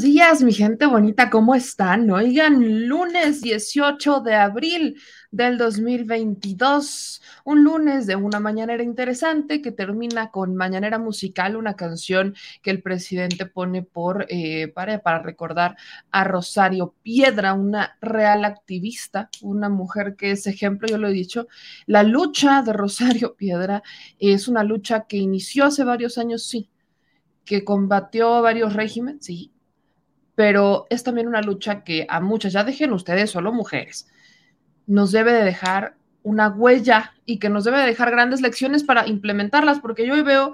Días, mi gente bonita, ¿cómo están? Oigan, lunes 18 de abril del 2022, un lunes de una mañanera interesante que termina con Mañanera Musical, una canción que el presidente pone por, eh, para, para recordar a Rosario Piedra, una real activista, una mujer que es ejemplo, yo lo he dicho, la lucha de Rosario Piedra es una lucha que inició hace varios años, sí, que combatió varios regímenes, sí, pero es también una lucha que a muchas, ya dejen ustedes solo mujeres, nos debe de dejar una huella y que nos debe de dejar grandes lecciones para implementarlas, porque yo veo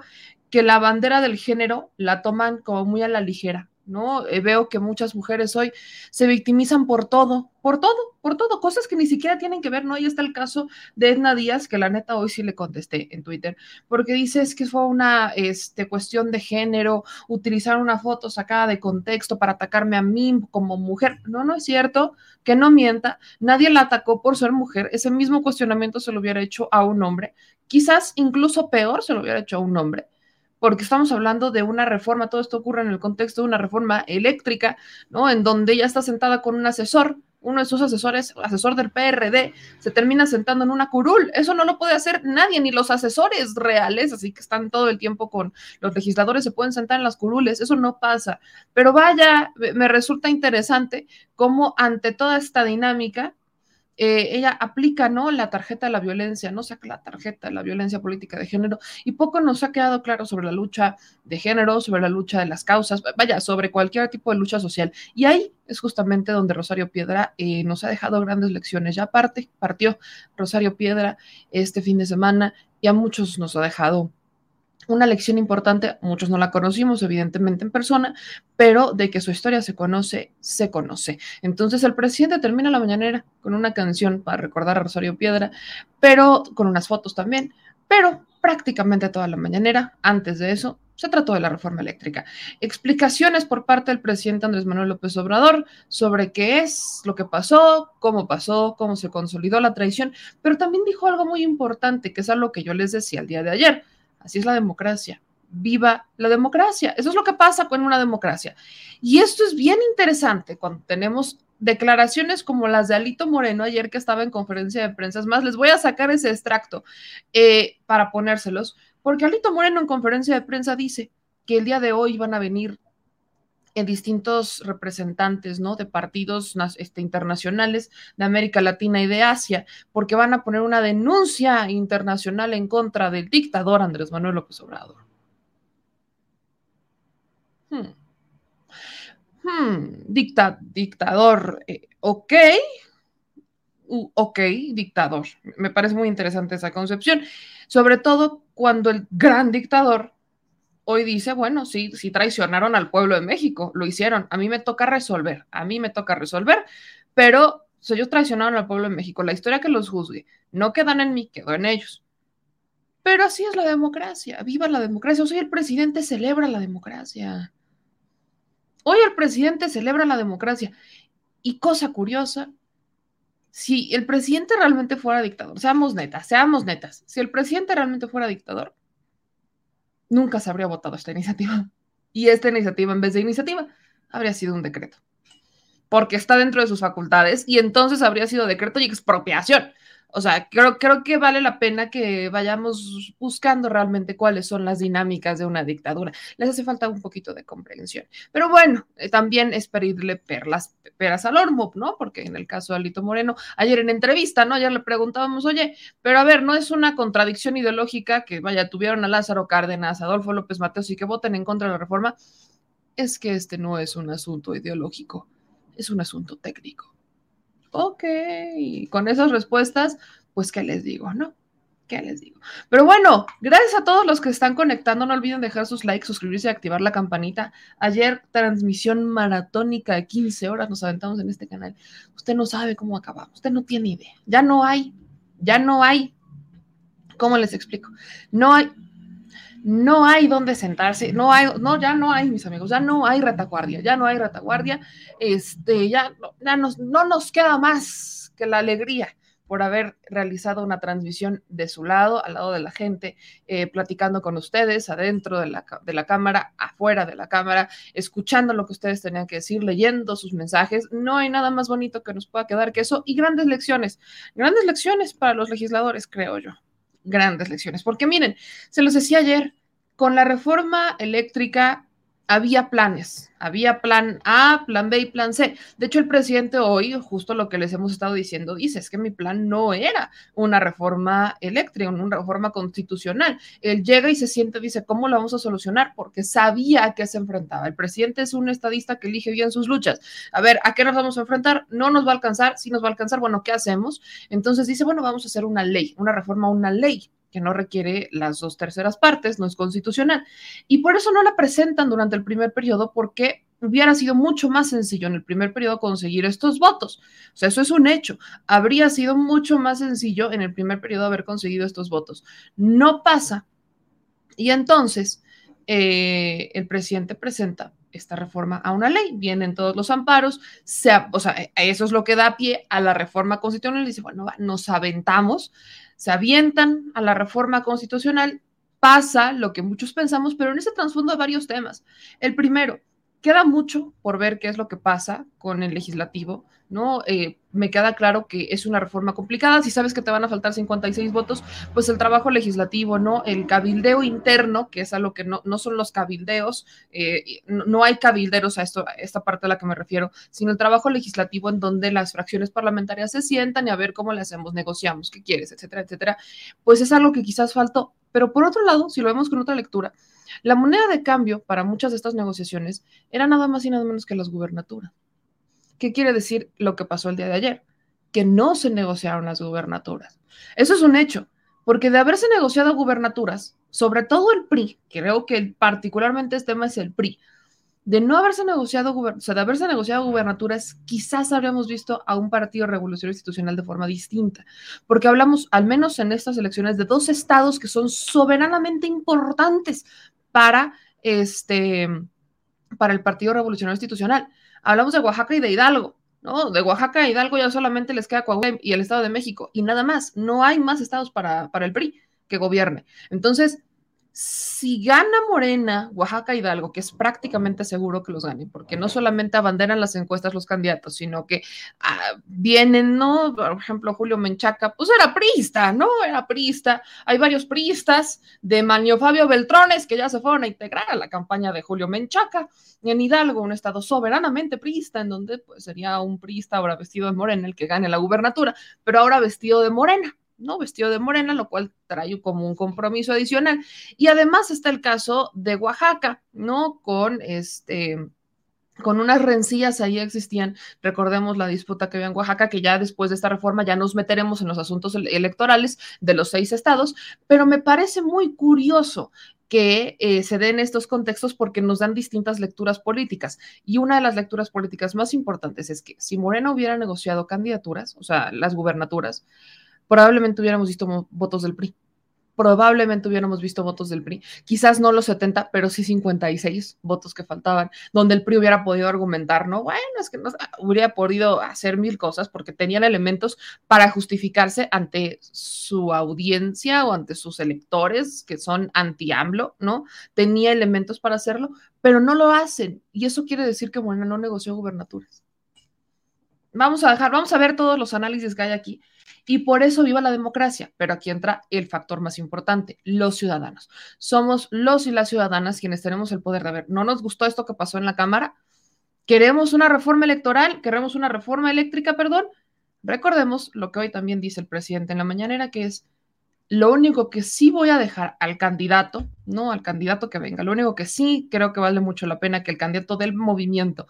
que la bandera del género la toman como muy a la ligera. ¿No? Eh, veo que muchas mujeres hoy se victimizan por todo, por todo, por todo, cosas que ni siquiera tienen que ver, ¿no? Ahí está el caso de Edna Díaz, que la neta hoy sí le contesté en Twitter, porque dices que fue una este, cuestión de género, utilizar una foto sacada de contexto para atacarme a mí como mujer. No, no es cierto, que no mienta, nadie la atacó por ser mujer, ese mismo cuestionamiento se lo hubiera hecho a un hombre, quizás incluso peor se lo hubiera hecho a un hombre porque estamos hablando de una reforma, todo esto ocurre en el contexto de una reforma eléctrica, ¿no? En donde ella está sentada con un asesor, uno de sus asesores, asesor del PRD, se termina sentando en una curul. Eso no lo puede hacer nadie, ni los asesores reales, así que están todo el tiempo con los legisladores, se pueden sentar en las curules, eso no pasa. Pero vaya, me resulta interesante cómo ante toda esta dinámica, eh, ella aplica, ¿no? La tarjeta de la violencia, no saca la tarjeta de la violencia política de género y poco nos ha quedado claro sobre la lucha de género, sobre la lucha de las causas, vaya, sobre cualquier tipo de lucha social. Y ahí es justamente donde Rosario Piedra eh, nos ha dejado grandes lecciones. Ya parte, partió Rosario Piedra este fin de semana y a muchos nos ha dejado una lección importante, muchos no la conocimos evidentemente en persona, pero de que su historia se conoce, se conoce. Entonces el presidente termina la mañanera con una canción para recordar a Rosario Piedra, pero con unas fotos también, pero prácticamente toda la mañanera, antes de eso, se trató de la reforma eléctrica. Explicaciones por parte del presidente Andrés Manuel López Obrador sobre qué es lo que pasó, cómo pasó, cómo se consolidó la traición, pero también dijo algo muy importante, que es algo que yo les decía el día de ayer Así es la democracia. Viva la democracia. Eso es lo que pasa con una democracia. Y esto es bien interesante cuando tenemos declaraciones como las de Alito Moreno ayer que estaba en conferencia de prensa. Es más, les voy a sacar ese extracto eh, para ponérselos, porque Alito Moreno en conferencia de prensa dice que el día de hoy van a venir en distintos representantes, ¿no? De partidos este, internacionales de América Latina y de Asia, porque van a poner una denuncia internacional en contra del dictador Andrés Manuel López Obrador. Hmm. Hmm. Dicta, dictador, eh, ok, ok, dictador. Me parece muy interesante esa concepción, sobre todo cuando el gran dictador hoy dice, bueno, sí, sí traicionaron al pueblo de México, lo hicieron, a mí me toca resolver, a mí me toca resolver, pero si ellos traicionaron al pueblo de México, la historia que los juzgue, no quedan en mí, quedó en ellos. Pero así es la democracia, viva la democracia. Hoy el presidente celebra la democracia. Hoy el presidente celebra la democracia. Y cosa curiosa, si el presidente realmente fuera dictador, seamos netas, seamos netas, si el presidente realmente fuera dictador, nunca se habría votado esta iniciativa. Y esta iniciativa, en vez de iniciativa, habría sido un decreto. Porque está dentro de sus facultades y entonces habría sido decreto y expropiación. O sea, creo, creo que vale la pena que vayamos buscando realmente cuáles son las dinámicas de una dictadura. Les hace falta un poquito de comprensión. Pero bueno, eh, también es pedirle perlas, peras al hormo, ¿no? Porque en el caso de Alito Moreno, ayer en entrevista, ¿no? Ayer le preguntábamos, oye, pero a ver, ¿no es una contradicción ideológica que, vaya, tuvieron a Lázaro Cárdenas, Adolfo López Mateos y que voten en contra de la reforma? Es que este no es un asunto ideológico, es un asunto técnico ok, con esas respuestas, pues, ¿qué les digo, no? ¿Qué les digo? Pero bueno, gracias a todos los que están conectando. No olviden dejar sus likes, suscribirse y activar la campanita. Ayer, transmisión maratónica de 15 horas nos aventamos en este canal. Usted no sabe cómo acabamos. Usted no tiene idea. Ya no hay. Ya no hay. ¿Cómo les explico? No hay. No hay dónde sentarse, no hay, no, ya no hay, mis amigos, ya no hay retaguardia, ya no hay retaguardia, este, ya, ya nos, no nos queda más que la alegría por haber realizado una transmisión de su lado, al lado de la gente, eh, platicando con ustedes, adentro de la, de la cámara, afuera de la cámara, escuchando lo que ustedes tenían que decir, leyendo sus mensajes. No hay nada más bonito que nos pueda quedar que eso y grandes lecciones, grandes lecciones para los legisladores, creo yo. Grandes lecciones, porque miren, se los decía ayer, con la reforma eléctrica había planes, había plan A, plan B y plan C. De hecho, el presidente hoy, justo lo que les hemos estado diciendo, dice, es que mi plan no era una reforma eléctrica, una reforma constitucional. Él llega y se siente, dice, ¿cómo lo vamos a solucionar? Porque sabía a qué se enfrentaba. El presidente es un estadista que elige bien sus luchas. A ver, ¿a qué nos vamos a enfrentar? No nos va a alcanzar, si nos va a alcanzar, bueno, ¿qué hacemos? Entonces dice, bueno, vamos a hacer una ley, una reforma, una ley que no requiere las dos terceras partes, no es constitucional. Y por eso no la presentan durante el primer periodo, porque hubiera sido mucho más sencillo en el primer periodo conseguir estos votos. O sea, eso es un hecho. Habría sido mucho más sencillo en el primer periodo haber conseguido estos votos. No pasa. Y entonces eh, el presidente presenta esta reforma a una ley. Vienen todos los amparos, o sea, eso es lo que da pie a la reforma constitucional. Dice, bueno, nos aventamos se avientan a la reforma constitucional, pasa lo que muchos pensamos, pero en ese trasfondo hay varios temas. El primero, queda mucho por ver qué es lo que pasa con el legislativo, ¿no? Eh, me queda claro que es una reforma complicada. Si sabes que te van a faltar 56 votos, pues el trabajo legislativo, ¿no? El cabildeo interno, que es a lo que no, no son los cabildeos, eh, no, hay cabilderos a, esto, a esta parte a la que me refiero, sino el trabajo legislativo en donde las fracciones parlamentarias se sientan y a ver cómo le hacemos, negociamos, qué quieres, etcétera, etcétera. Pues es algo que quizás faltó. Pero por otro lado, si lo vemos con otra lectura, la moneda de cambio para muchas de estas negociaciones era nada más y nada menos que las gubernaturas. ¿Qué quiere decir lo que pasó el día de ayer? Que no se negociaron las gubernaturas. Eso es un hecho, porque de haberse negociado gubernaturas, sobre todo el PRI, creo que particularmente este tema es el PRI, de no haberse negociado, o sea, de haberse negociado gubernaturas, quizás habríamos visto a un partido revolucionario institucional de forma distinta, porque hablamos, al menos en estas elecciones, de dos estados que son soberanamente importantes para este, para el Partido Revolucionario Institucional. Hablamos de Oaxaca y de Hidalgo, ¿no? De Oaxaca e Hidalgo ya solamente les queda Coahuila y el Estado de México y nada más. No hay más estados para, para el PRI que gobierne. Entonces, si gana Morena, Oaxaca Hidalgo, que es prácticamente seguro que los gane, porque no solamente abanderan las encuestas los candidatos, sino que ah, vienen, ¿no? Por ejemplo, Julio Menchaca, pues era priista, ¿no? Era priista. Hay varios priistas de Manio Fabio Beltrones que ya se fueron a integrar a la campaña de Julio Menchaca. En Hidalgo, un estado soberanamente priista, en donde pues sería un priista ahora vestido de morena el que gane la gubernatura, pero ahora vestido de morena. ¿No? Vestido de morena, lo cual trae como un compromiso adicional. Y además está el caso de Oaxaca, ¿no? Con este con unas rencillas ahí existían, recordemos la disputa que había en Oaxaca, que ya después de esta reforma ya nos meteremos en los asuntos electorales de los seis estados, pero me parece muy curioso que eh, se den estos contextos porque nos dan distintas lecturas políticas. Y una de las lecturas políticas más importantes es que si Morena hubiera negociado candidaturas, o sea, las gubernaturas, probablemente hubiéramos visto votos del PRI. Probablemente hubiéramos visto votos del PRI. Quizás no los 70, pero sí 56 votos que faltaban, donde el PRI hubiera podido argumentar, no, bueno, es que no, hubiera podido hacer mil cosas porque tenían elementos para justificarse ante su audiencia o ante sus electores que son anti-AMLO, ¿no? Tenía elementos para hacerlo, pero no lo hacen. Y eso quiere decir que bueno, no negoció gubernaturas. Vamos a dejar, vamos a ver todos los análisis que hay aquí y por eso viva la democracia. Pero aquí entra el factor más importante, los ciudadanos. Somos los y las ciudadanas quienes tenemos el poder de ver. ¿No nos gustó esto que pasó en la Cámara? ¿Queremos una reforma electoral? ¿Queremos una reforma eléctrica, perdón? Recordemos lo que hoy también dice el presidente en la mañanera, que es lo único que sí voy a dejar al candidato, no al candidato que venga, lo único que sí creo que vale mucho la pena que el candidato del movimiento,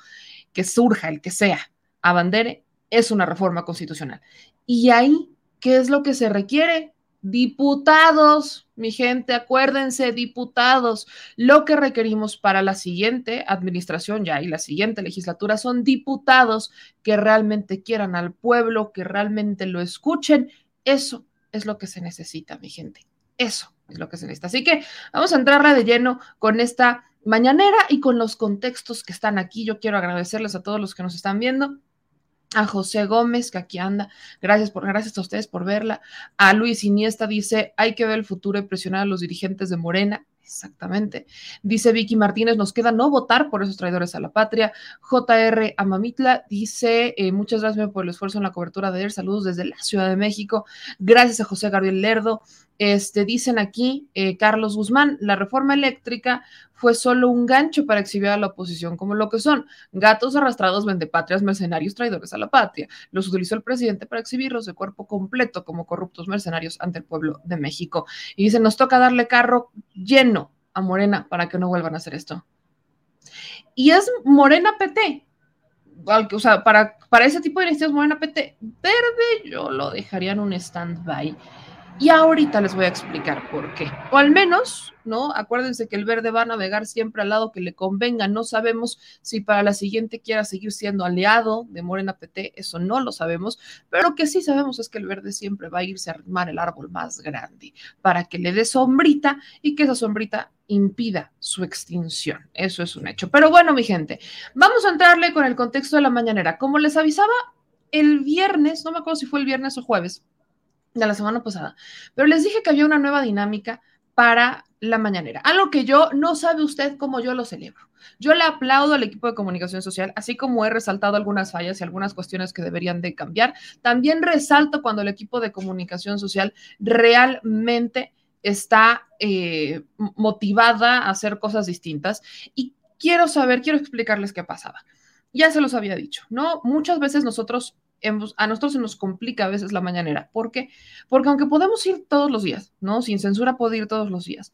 que surja, el que sea, abandere, es una reforma constitucional. Y ahí, ¿qué es lo que se requiere? Diputados, mi gente, acuérdense, diputados, lo que requerimos para la siguiente administración ya y la siguiente legislatura son diputados que realmente quieran al pueblo, que realmente lo escuchen. Eso es lo que se necesita, mi gente. Eso es lo que se necesita. Así que vamos a entrarle de lleno con esta mañanera y con los contextos que están aquí. Yo quiero agradecerles a todos los que nos están viendo a José Gómez, que aquí anda. Gracias, por, gracias a ustedes por verla. A Luis Iniesta dice, hay que ver el futuro y presionar a los dirigentes de Morena. Exactamente. Dice Vicky Martínez, nos queda no votar por esos traidores a la patria. JR Amamitla dice, eh, muchas gracias por el esfuerzo en la cobertura de él. Saludos desde la Ciudad de México. Gracias a José Gabriel Lerdo. Este, dicen aquí, eh, Carlos Guzmán, la reforma eléctrica fue solo un gancho para exhibir a la oposición como lo que son gatos arrastrados, vendepatrias, mercenarios, traidores a la patria. Los utilizó el presidente para exhibirlos de cuerpo completo como corruptos mercenarios ante el pueblo de México. Y dice, nos toca darle carro lleno a Morena para que no vuelvan a hacer esto. Y es Morena PT. O sea, para, para ese tipo de iniciativas Morena PT verde, yo lo dejaría en un stand-by y ahorita les voy a explicar por qué. O al menos, ¿no? Acuérdense que el verde va a navegar siempre al lado que le convenga. No sabemos si para la siguiente quiera seguir siendo aliado de Morena PT, eso no lo sabemos, pero lo que sí sabemos es que el verde siempre va a irse a armar el árbol más grande para que le dé sombrita y que esa sombrita impida su extinción. Eso es un hecho. Pero bueno, mi gente, vamos a entrarle con el contexto de la mañanera. Como les avisaba el viernes, no me acuerdo si fue el viernes o jueves, de la semana pasada, pero les dije que había una nueva dinámica para la mañanera, algo que yo no sabe usted cómo yo lo celebro. Yo le aplaudo al equipo de comunicación social, así como he resaltado algunas fallas y algunas cuestiones que deberían de cambiar. También resalto cuando el equipo de comunicación social realmente está eh, motivada a hacer cosas distintas y quiero saber, quiero explicarles qué pasaba. Ya se los había dicho, ¿no? Muchas veces nosotros a nosotros se nos complica a veces la mañanera. ¿Por qué? Porque aunque podemos ir todos los días, ¿no? Sin censura puede ir todos los días.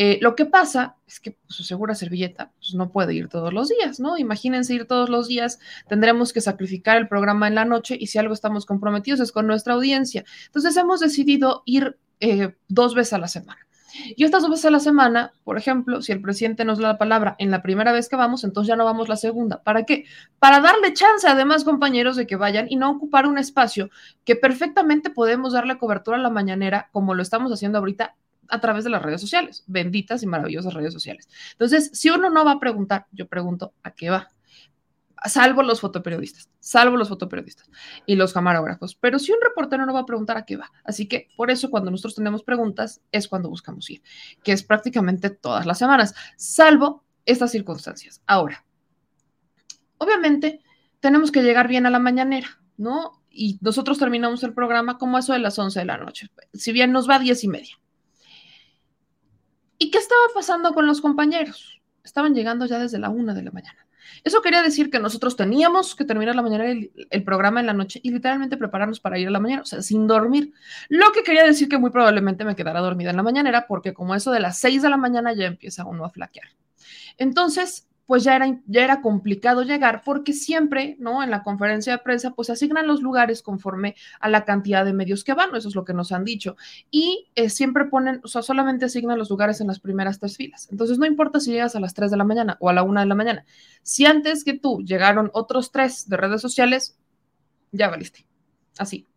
Eh, lo que pasa es que pues, su segura servilleta pues, no puede ir todos los días, ¿no? Imagínense ir todos los días, tendremos que sacrificar el programa en la noche y si algo estamos comprometidos es con nuestra audiencia. Entonces hemos decidido ir eh, dos veces a la semana. Y estas dos veces a la semana, por ejemplo, si el presidente nos da la palabra en la primera vez que vamos, entonces ya no vamos la segunda. ¿Para qué? Para darle chance a demás compañeros de que vayan y no ocupar un espacio que perfectamente podemos darle cobertura a la mañanera, como lo estamos haciendo ahorita a través de las redes sociales, benditas y maravillosas redes sociales. Entonces, si uno no va a preguntar, yo pregunto, ¿a qué va? Salvo los fotoperiodistas, salvo los fotoperiodistas y los camarógrafos. Pero si un reportero no va a preguntar a qué va. Así que por eso cuando nosotros tenemos preguntas es cuando buscamos ir, que es prácticamente todas las semanas, salvo estas circunstancias. Ahora, obviamente tenemos que llegar bien a la mañanera, ¿no? Y nosotros terminamos el programa como eso de las 11 de la noche, si bien nos va a 10 y media. ¿Y qué estaba pasando con los compañeros? Estaban llegando ya desde la 1 de la mañana. Eso quería decir que nosotros teníamos que terminar la mañana el, el, programa en la noche y literalmente prepararnos para ir a la mañana, o sea, sin dormir. Lo que quería decir que muy probablemente me quedara dormida en la mañanera porque como eso de las 6 de la mañana ya empieza uno a flaquear. Entonces, pues ya era, ya era complicado llegar porque siempre, ¿no? En la conferencia de prensa, pues asignan los lugares conforme a la cantidad de medios que van, eso es lo que nos han dicho. Y eh, siempre ponen, o sea, solamente asignan los lugares en las primeras tres filas. Entonces, no importa si llegas a las 3 de la mañana o a la 1 de la mañana. Si antes que tú llegaron otros tres de redes sociales, ya valiste. Así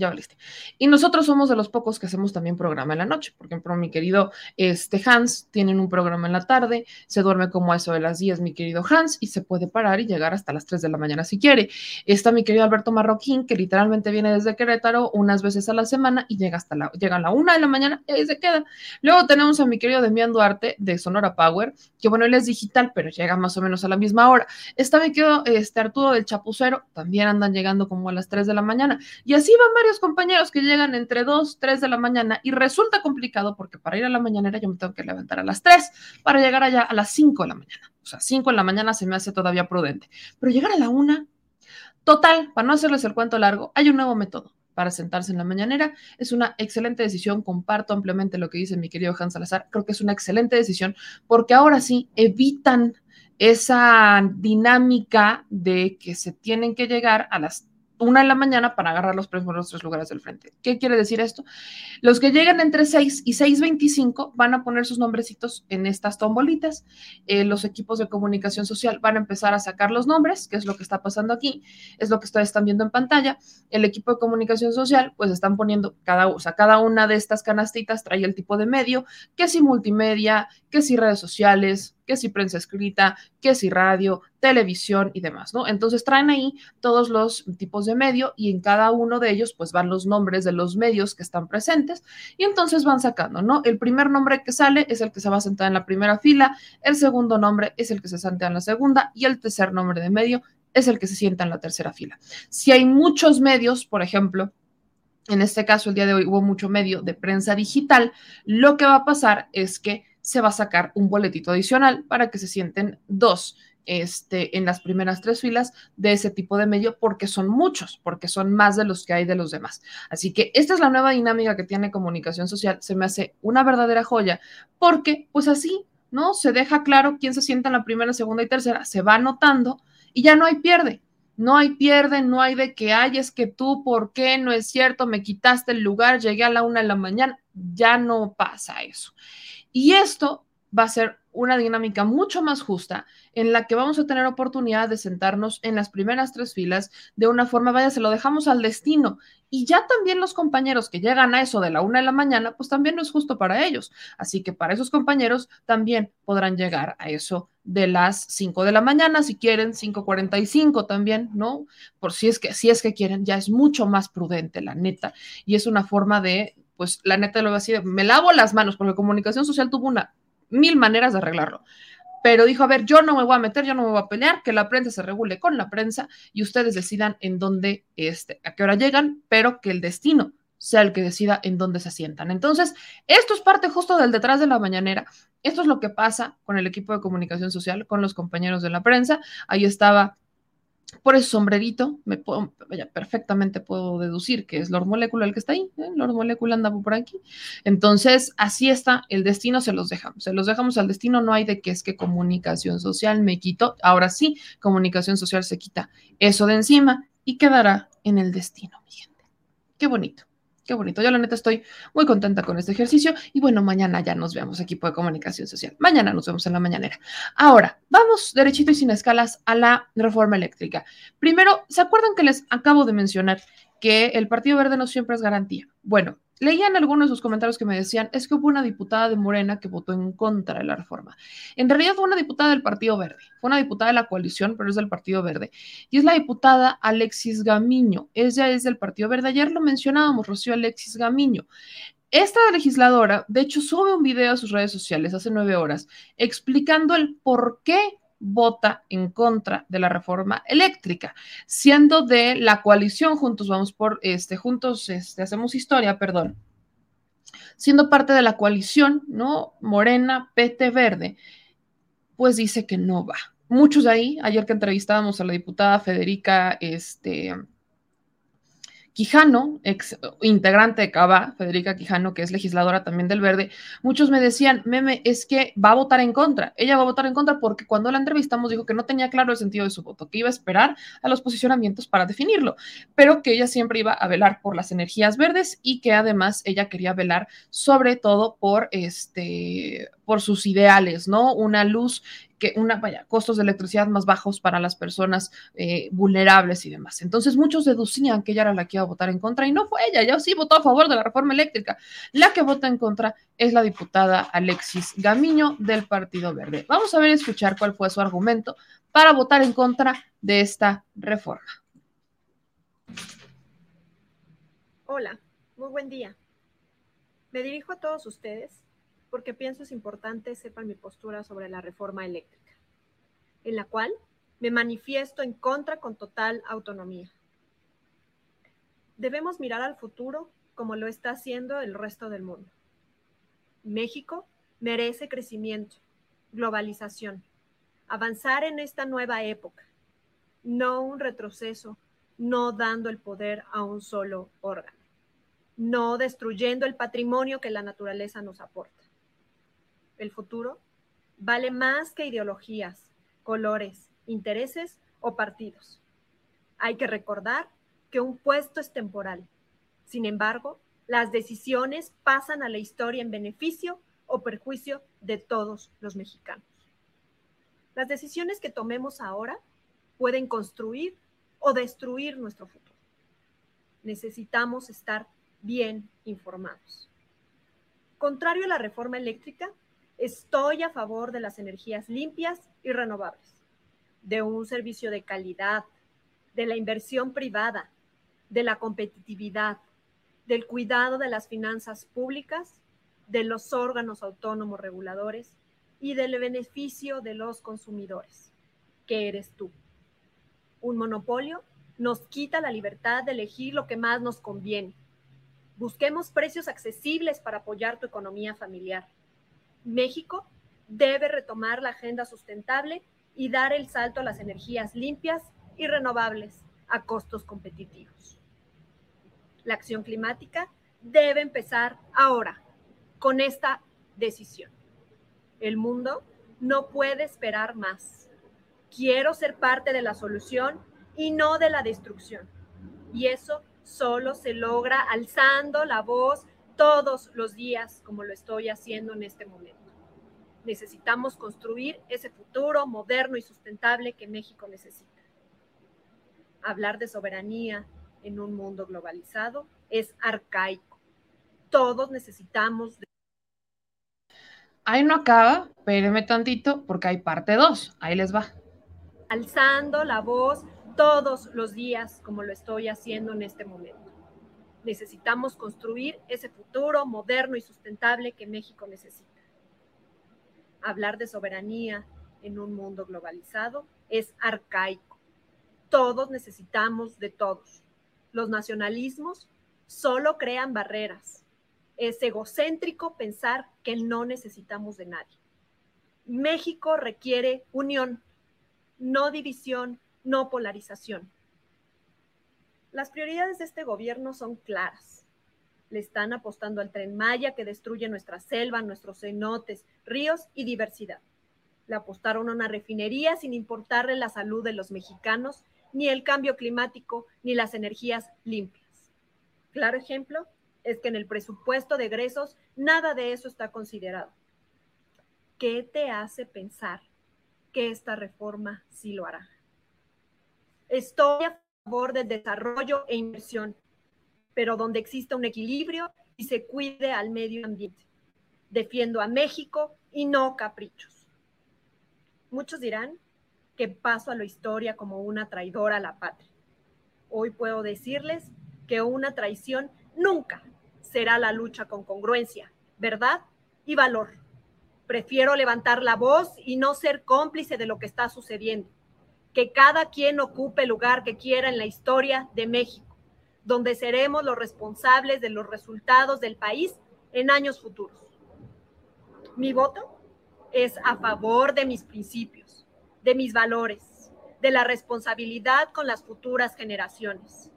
ya valiste. Y nosotros somos de los pocos que hacemos también programa en la noche. Por ejemplo, mi querido este, Hans tiene un programa en la tarde, se duerme como a eso de las 10, mi querido Hans, y se puede parar y llegar hasta las 3 de la mañana si quiere. Está mi querido Alberto Marroquín, que literalmente viene desde Querétaro unas veces a la semana y llega hasta la, llega a la 1 de la mañana y ahí se queda. Luego tenemos a mi querido Demian Duarte de Sonora Power, que bueno, él es digital, pero llega más o menos a la misma hora. Está mi querido este, Arturo del Chapucero, también andan llegando como a las 3 de la mañana. Y así van varios compañeros que llegan entre 2, 3 de la mañana y resulta complicado porque para ir a la mañanera yo me tengo que levantar a las 3 para llegar allá a las 5 de la mañana. O sea, 5 de la mañana se me hace todavía prudente. Pero llegar a la 1, total, para no hacerles el cuento largo, hay un nuevo método para sentarse en la mañanera. Es una excelente decisión, comparto ampliamente lo que dice mi querido Hans Salazar, creo que es una excelente decisión porque ahora sí evitan esa dinámica de que se tienen que llegar a las una en la mañana para agarrar los primeros tres lugares del frente. ¿Qué quiere decir esto? Los que llegan entre 6 y 6.25 van a poner sus nombrecitos en estas tombolitas. Eh, los equipos de comunicación social van a empezar a sacar los nombres, que es lo que está pasando aquí, es lo que ustedes están viendo en pantalla. El equipo de comunicación social, pues están poniendo cada, cada una de estas canastitas trae el tipo de medio, que si multimedia, que si redes sociales, que si prensa escrita, que si radio, televisión y demás, ¿no? Entonces traen ahí todos los tipos de medio y en cada uno de ellos pues van los nombres de los medios que están presentes y entonces van sacando, ¿no? El primer nombre que sale es el que se va a sentar en la primera fila, el segundo nombre es el que se sienta en la segunda y el tercer nombre de medio es el que se sienta en la tercera fila. Si hay muchos medios, por ejemplo, en este caso el día de hoy hubo mucho medio de prensa digital, lo que va a pasar es que se va a sacar un boletito adicional para que se sienten dos este, en las primeras tres filas de ese tipo de medio porque son muchos, porque son más de los que hay de los demás. Así que esta es la nueva dinámica que tiene comunicación social. Se me hace una verdadera joya porque pues así, ¿no? Se deja claro quién se sienta en la primera, segunda y tercera, se va anotando y ya no hay pierde. No hay pierde, no hay de que hay, es que tú, ¿por qué? No es cierto, me quitaste el lugar, llegué a la una de la mañana. Ya no pasa eso. Y esto va a ser una dinámica mucho más justa en la que vamos a tener oportunidad de sentarnos en las primeras tres filas de una forma, vaya, se lo dejamos al destino. Y ya también los compañeros que llegan a eso de la una de la mañana, pues también no es justo para ellos. Así que para esos compañeros también podrán llegar a eso de las cinco de la mañana, si quieren, 5.45 también, ¿no? Por si es que, si es que quieren, ya es mucho más prudente, la neta. Y es una forma de pues la neta lo así, me lavo las manos, porque comunicación social tuvo una mil maneras de arreglarlo. Pero dijo, a ver, yo no me voy a meter, yo no me voy a pelear, que la prensa se regule con la prensa y ustedes decidan en dónde, este, a qué hora llegan, pero que el destino sea el que decida en dónde se sientan. Entonces, esto es parte justo del detrás de la mañanera. Esto es lo que pasa con el equipo de comunicación social, con los compañeros de la prensa. Ahí estaba por ese sombrerito, me puedo, perfectamente puedo deducir que es Lord Molecula el que está ahí, ¿eh? Lord Molecula anda por aquí. Entonces, así está, el destino se los dejamos, se los dejamos al destino, no hay de que es que comunicación social me quito, ahora sí, comunicación social se quita eso de encima y quedará en el destino, mi gente. Qué bonito. Qué bonito. Yo la neta estoy muy contenta con este ejercicio y bueno, mañana ya nos vemos, equipo de comunicación social. Mañana nos vemos en la mañanera. Ahora, vamos derechito y sin escalas a la reforma eléctrica. Primero, ¿se acuerdan que les acabo de mencionar que el Partido Verde no siempre es garantía? Bueno, Leían algunos de sus comentarios que me decían, es que hubo una diputada de Morena que votó en contra de la reforma. En realidad fue una diputada del Partido Verde, fue una diputada de la coalición, pero es del Partido Verde. Y es la diputada Alexis Gamiño. Ella es del Partido Verde. Ayer lo mencionábamos, Rocío Alexis Gamiño. Esta legisladora, de hecho, sube un video a sus redes sociales hace nueve horas explicando el por qué vota en contra de la reforma eléctrica, siendo de la coalición Juntos Vamos por este, Juntos este, Hacemos Historia, perdón, siendo parte de la coalición, ¿no? Morena, PT Verde, pues dice que no va. Muchos de ahí, ayer que entrevistábamos a la diputada Federica, este, Quijano, ex integrante de CABA, Federica Quijano, que es legisladora también del Verde, muchos me decían, Meme, es que va a votar en contra. Ella va a votar en contra porque cuando la entrevistamos dijo que no tenía claro el sentido de su voto, que iba a esperar a los posicionamientos para definirlo, pero que ella siempre iba a velar por las energías verdes y que además ella quería velar sobre todo por este por sus ideales, ¿no? Una luz que una, vaya, costos de electricidad más bajos para las personas eh, vulnerables y demás. Entonces muchos deducían que ella era la que iba a votar en contra y no fue ella, ella sí votó a favor de la reforma eléctrica. La que vota en contra es la diputada Alexis Gamiño del Partido Verde. Vamos a ver, escuchar cuál fue su argumento para votar en contra de esta reforma. Hola, muy buen día. Me dirijo a todos ustedes porque pienso es importante sepan mi postura sobre la reforma eléctrica, en la cual me manifiesto en contra con total autonomía. Debemos mirar al futuro como lo está haciendo el resto del mundo. México merece crecimiento, globalización, avanzar en esta nueva época, no un retroceso, no dando el poder a un solo órgano, no destruyendo el patrimonio que la naturaleza nos aporta el futuro, vale más que ideologías, colores, intereses o partidos. Hay que recordar que un puesto es temporal. Sin embargo, las decisiones pasan a la historia en beneficio o perjuicio de todos los mexicanos. Las decisiones que tomemos ahora pueden construir o destruir nuestro futuro. Necesitamos estar bien informados. Contrario a la reforma eléctrica, estoy a favor de las energías limpias y renovables, de un servicio de calidad, de la inversión privada, de la competitividad, del cuidado de las finanzas públicas, de los órganos autónomos reguladores y del beneficio de los consumidores, que eres tú. Un monopolio nos quita la libertad de elegir lo que más nos conviene. Busquemos precios accesibles para apoyar tu economía familiar. México debe retomar la agenda sustentable y dar el salto a las energías limpias y renovables a costos competitivos. La acción climática debe empezar ahora, con esta decisión. El mundo no puede esperar más. Quiero ser parte de la solución y no de la destrucción. Y eso solo se logra alzando la voz todos los días, como lo estoy haciendo en este momento. Necesitamos construir ese futuro moderno y sustentable que México necesita. Hablar de soberanía en un mundo globalizado es arcaico. Todos necesitamos de Ahí no acaba, espérenme tantito porque hay parte 2. Ahí les va. Alzando la voz todos los días como lo estoy haciendo en este momento. Necesitamos construir ese futuro moderno y sustentable que México necesita. Hablar de soberanía en un mundo globalizado es arcaico. Todos necesitamos de todos. Los nacionalismos solo crean barreras. Es egocéntrico pensar que no necesitamos de nadie. México requiere unión, no división, no polarización. Las prioridades de este gobierno son claras. Le están apostando al tren Maya que destruye nuestra selva, nuestros cenotes, ríos y diversidad. Le apostaron a una refinería sin importarle la salud de los mexicanos, ni el cambio climático, ni las energías limpias. Claro ejemplo es que en el presupuesto de egresos nada de eso está considerado. ¿Qué te hace pensar que esta reforma sí lo hará? Estoy a favor del desarrollo e inversión, pero donde exista un equilibrio y se cuide al medio ambiente. Defiendo a México y no caprichos. Muchos dirán que paso a la historia como una traidora a la patria. Hoy puedo decirles que una traición nunca será la lucha con congruencia, verdad y valor. Prefiero levantar la voz y no ser cómplice de lo que está sucediendo. Que cada quien ocupe el lugar que quiera en la historia de México, donde seremos los responsables de los resultados del país en años futuros. Mi voto es a favor de mis principios, de mis valores, de la responsabilidad con las futuras generaciones.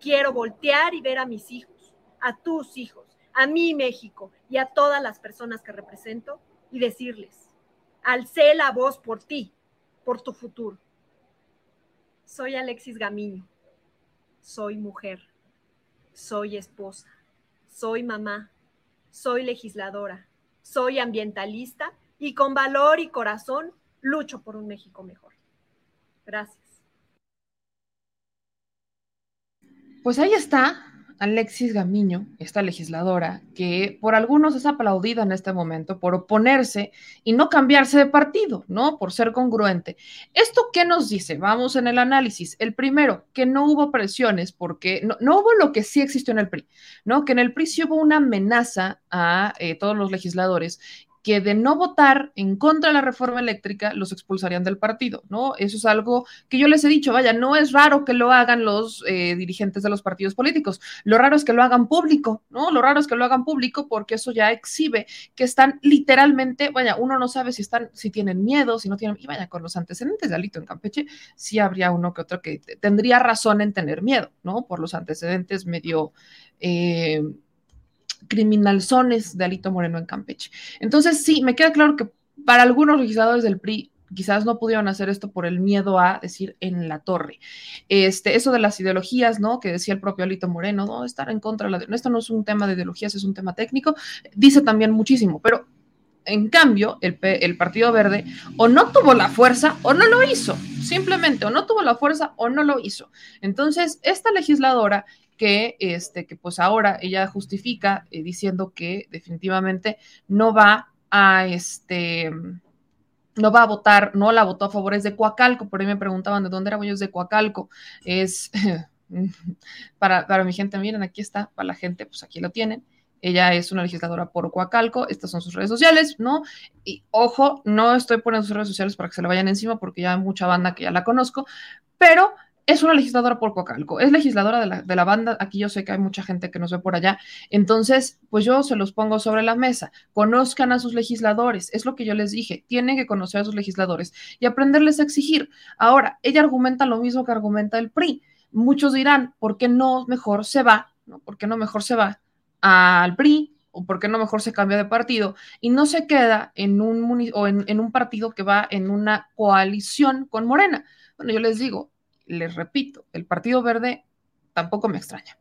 Quiero voltear y ver a mis hijos, a tus hijos, a mi México y a todas las personas que represento y decirles, alcé la voz por ti, por tu futuro. Soy Alexis Gamiño, soy mujer, soy esposa, soy mamá, soy legisladora, soy ambientalista y con valor y corazón lucho por un México mejor. Gracias. Pues ahí está Alexis Gamiño, esta legisladora, que por algunos es aplaudida en este momento por oponerse y no cambiarse de partido, ¿no? Por ser congruente. ¿Esto qué nos dice? Vamos en el análisis. El primero, que no hubo presiones porque no, no hubo lo que sí existió en el PRI, ¿no? Que en el PRI sí hubo una amenaza a eh, todos los legisladores que de no votar en contra de la reforma eléctrica los expulsarían del partido, ¿no? Eso es algo que yo les he dicho, vaya, no es raro que lo hagan los eh, dirigentes de los partidos políticos, lo raro es que lo hagan público, ¿no? Lo raro es que lo hagan público porque eso ya exhibe que están literalmente, vaya, uno no sabe si están, si tienen miedo, si no tienen, y vaya, con los antecedentes de Alito en Campeche, sí habría uno que otro que tendría razón en tener miedo, ¿no? Por los antecedentes medio... Eh, criminalzones de Alito Moreno en Campeche. Entonces, sí, me queda claro que para algunos legisladores del PRI quizás no pudieron hacer esto por el miedo a decir en la torre. Este, eso de las ideologías, ¿no? Que decía el propio Alito Moreno, no, estar en contra de la... Esto no es un tema de ideologías, es un tema técnico, dice también muchísimo, pero en cambio, el, el, Partido Verde o no tuvo la fuerza o no lo hizo, simplemente, o no tuvo la fuerza o no lo hizo. Entonces, esta legisladora que, este, que pues ahora ella justifica eh, diciendo que definitivamente no va a, este, no va a votar, no la votó a favor, es de Coacalco, por ahí me preguntaban de dónde era, yo es de Coacalco, es para, para mi gente, miren, aquí está, para la gente, pues aquí lo tienen. Ella es una legisladora por Coacalco, estas son sus redes sociales, ¿no? Y ojo, no estoy poniendo sus redes sociales para que se le vayan encima porque ya hay mucha banda que ya la conozco, pero es una legisladora por Coacalco, es legisladora de la, de la, banda, aquí yo sé que hay mucha gente que nos ve por allá, entonces, pues yo se los pongo sobre la mesa, conozcan a sus legisladores, es lo que yo les dije, tienen que conocer a sus legisladores y aprenderles a exigir. Ahora, ella argumenta lo mismo que argumenta el PRI. Muchos dirán, ¿por qué no mejor se va? ¿No? ¿Por qué no mejor se va al PRI? ¿O por qué no mejor se cambia de partido? Y no se queda en un, en un partido que va en una coalición con Morena. Bueno, yo les digo, les repito, el Partido Verde tampoco me extraña.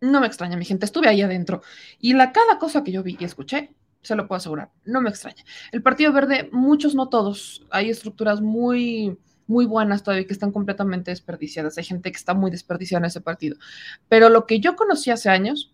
No me extraña, mi gente. Estuve ahí adentro y la cada cosa que yo vi y escuché, se lo puedo asegurar, no me extraña. El Partido Verde, muchos, no todos, hay estructuras muy muy buenas todavía que están completamente desperdiciadas. Hay gente que está muy desperdiciada en ese partido. Pero lo que yo conocí hace años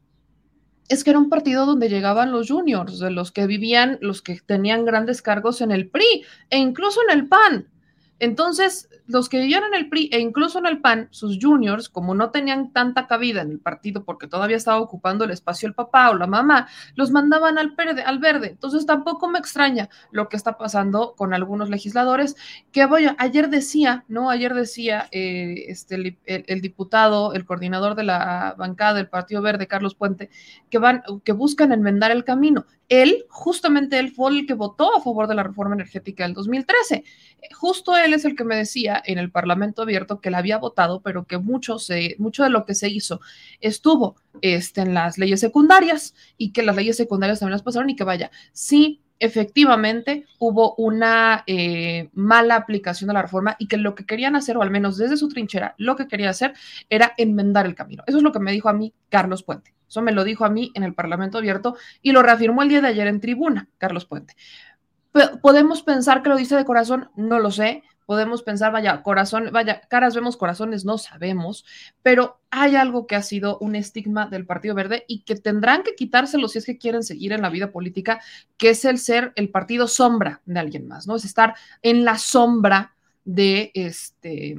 es que era un partido donde llegaban los juniors, de los que vivían, los que tenían grandes cargos en el PRI e incluso en el PAN. Entonces, los que vivían en el PRI e incluso en el PAN, sus juniors, como no tenían tanta cabida en el partido porque todavía estaba ocupando el espacio el papá o la mamá, los mandaban al verde. Al verde. Entonces, tampoco me extraña lo que está pasando con algunos legisladores que, voy, ayer decía, ¿no? Ayer decía eh, este, el, el, diputado, el coordinador de la bancada del Partido Verde, Carlos Puente, que van, que buscan enmendar el camino él, justamente él fue el que votó a favor de la reforma energética del 2013. Justo él es el que me decía en el Parlamento abierto que la había votado, pero que mucho, se, mucho de lo que se hizo estuvo este, en las leyes secundarias y que las leyes secundarias también las pasaron y que vaya, sí efectivamente hubo una eh, mala aplicación de la reforma y que lo que querían hacer, o al menos desde su trinchera, lo que quería hacer era enmendar el camino. Eso es lo que me dijo a mí Carlos Puente. Eso me lo dijo a mí en el Parlamento Abierto y lo reafirmó el día de ayer en tribuna, Carlos Puente. ¿Podemos pensar que lo dice de corazón? No lo sé podemos pensar, vaya, corazón, vaya, caras vemos, corazones no sabemos, pero hay algo que ha sido un estigma del Partido Verde y que tendrán que quitárselo si es que quieren seguir en la vida política, que es el ser el partido sombra de alguien más, ¿no? Es estar en la sombra de este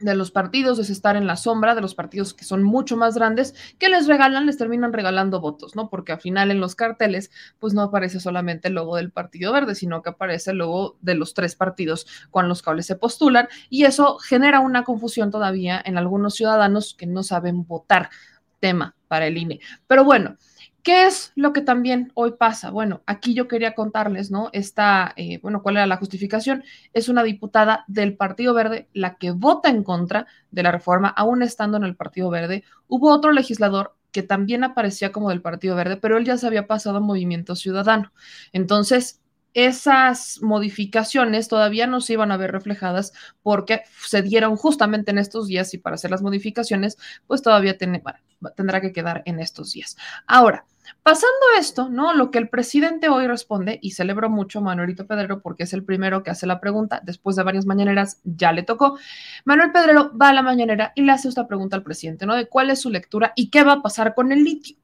de los partidos es estar en la sombra de los partidos que son mucho más grandes, que les regalan, les terminan regalando votos, ¿no? Porque al final en los carteles, pues no aparece solamente el logo del Partido Verde, sino que aparece el logo de los tres partidos con los cuales se postulan, y eso genera una confusión todavía en algunos ciudadanos que no saben votar tema para el INE. Pero bueno, ¿Qué es lo que también hoy pasa? Bueno, aquí yo quería contarles, ¿no? Esta, eh, bueno, ¿cuál era la justificación? Es una diputada del Partido Verde la que vota en contra de la reforma, aún estando en el Partido Verde. Hubo otro legislador que también aparecía como del Partido Verde, pero él ya se había pasado a Movimiento Ciudadano. Entonces, esas modificaciones todavía no se iban a ver reflejadas porque se dieron justamente en estos días y para hacer las modificaciones, pues todavía tendrá que quedar en estos días. Ahora, pasando esto, ¿no? Lo que el presidente hoy responde, y celebro mucho a Manuelito Pedrero porque es el primero que hace la pregunta, después de varias mañaneras ya le tocó. Manuel Pedrero va a la mañanera y le hace esta pregunta al presidente, ¿no? De cuál es su lectura y qué va a pasar con el litio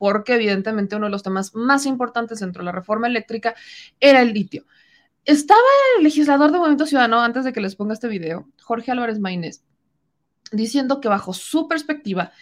porque evidentemente uno de los temas más importantes dentro de la reforma eléctrica era el litio. Estaba el legislador de Movimiento Ciudadano, antes de que les ponga este video, Jorge Álvarez Maínez, diciendo que bajo su perspectiva,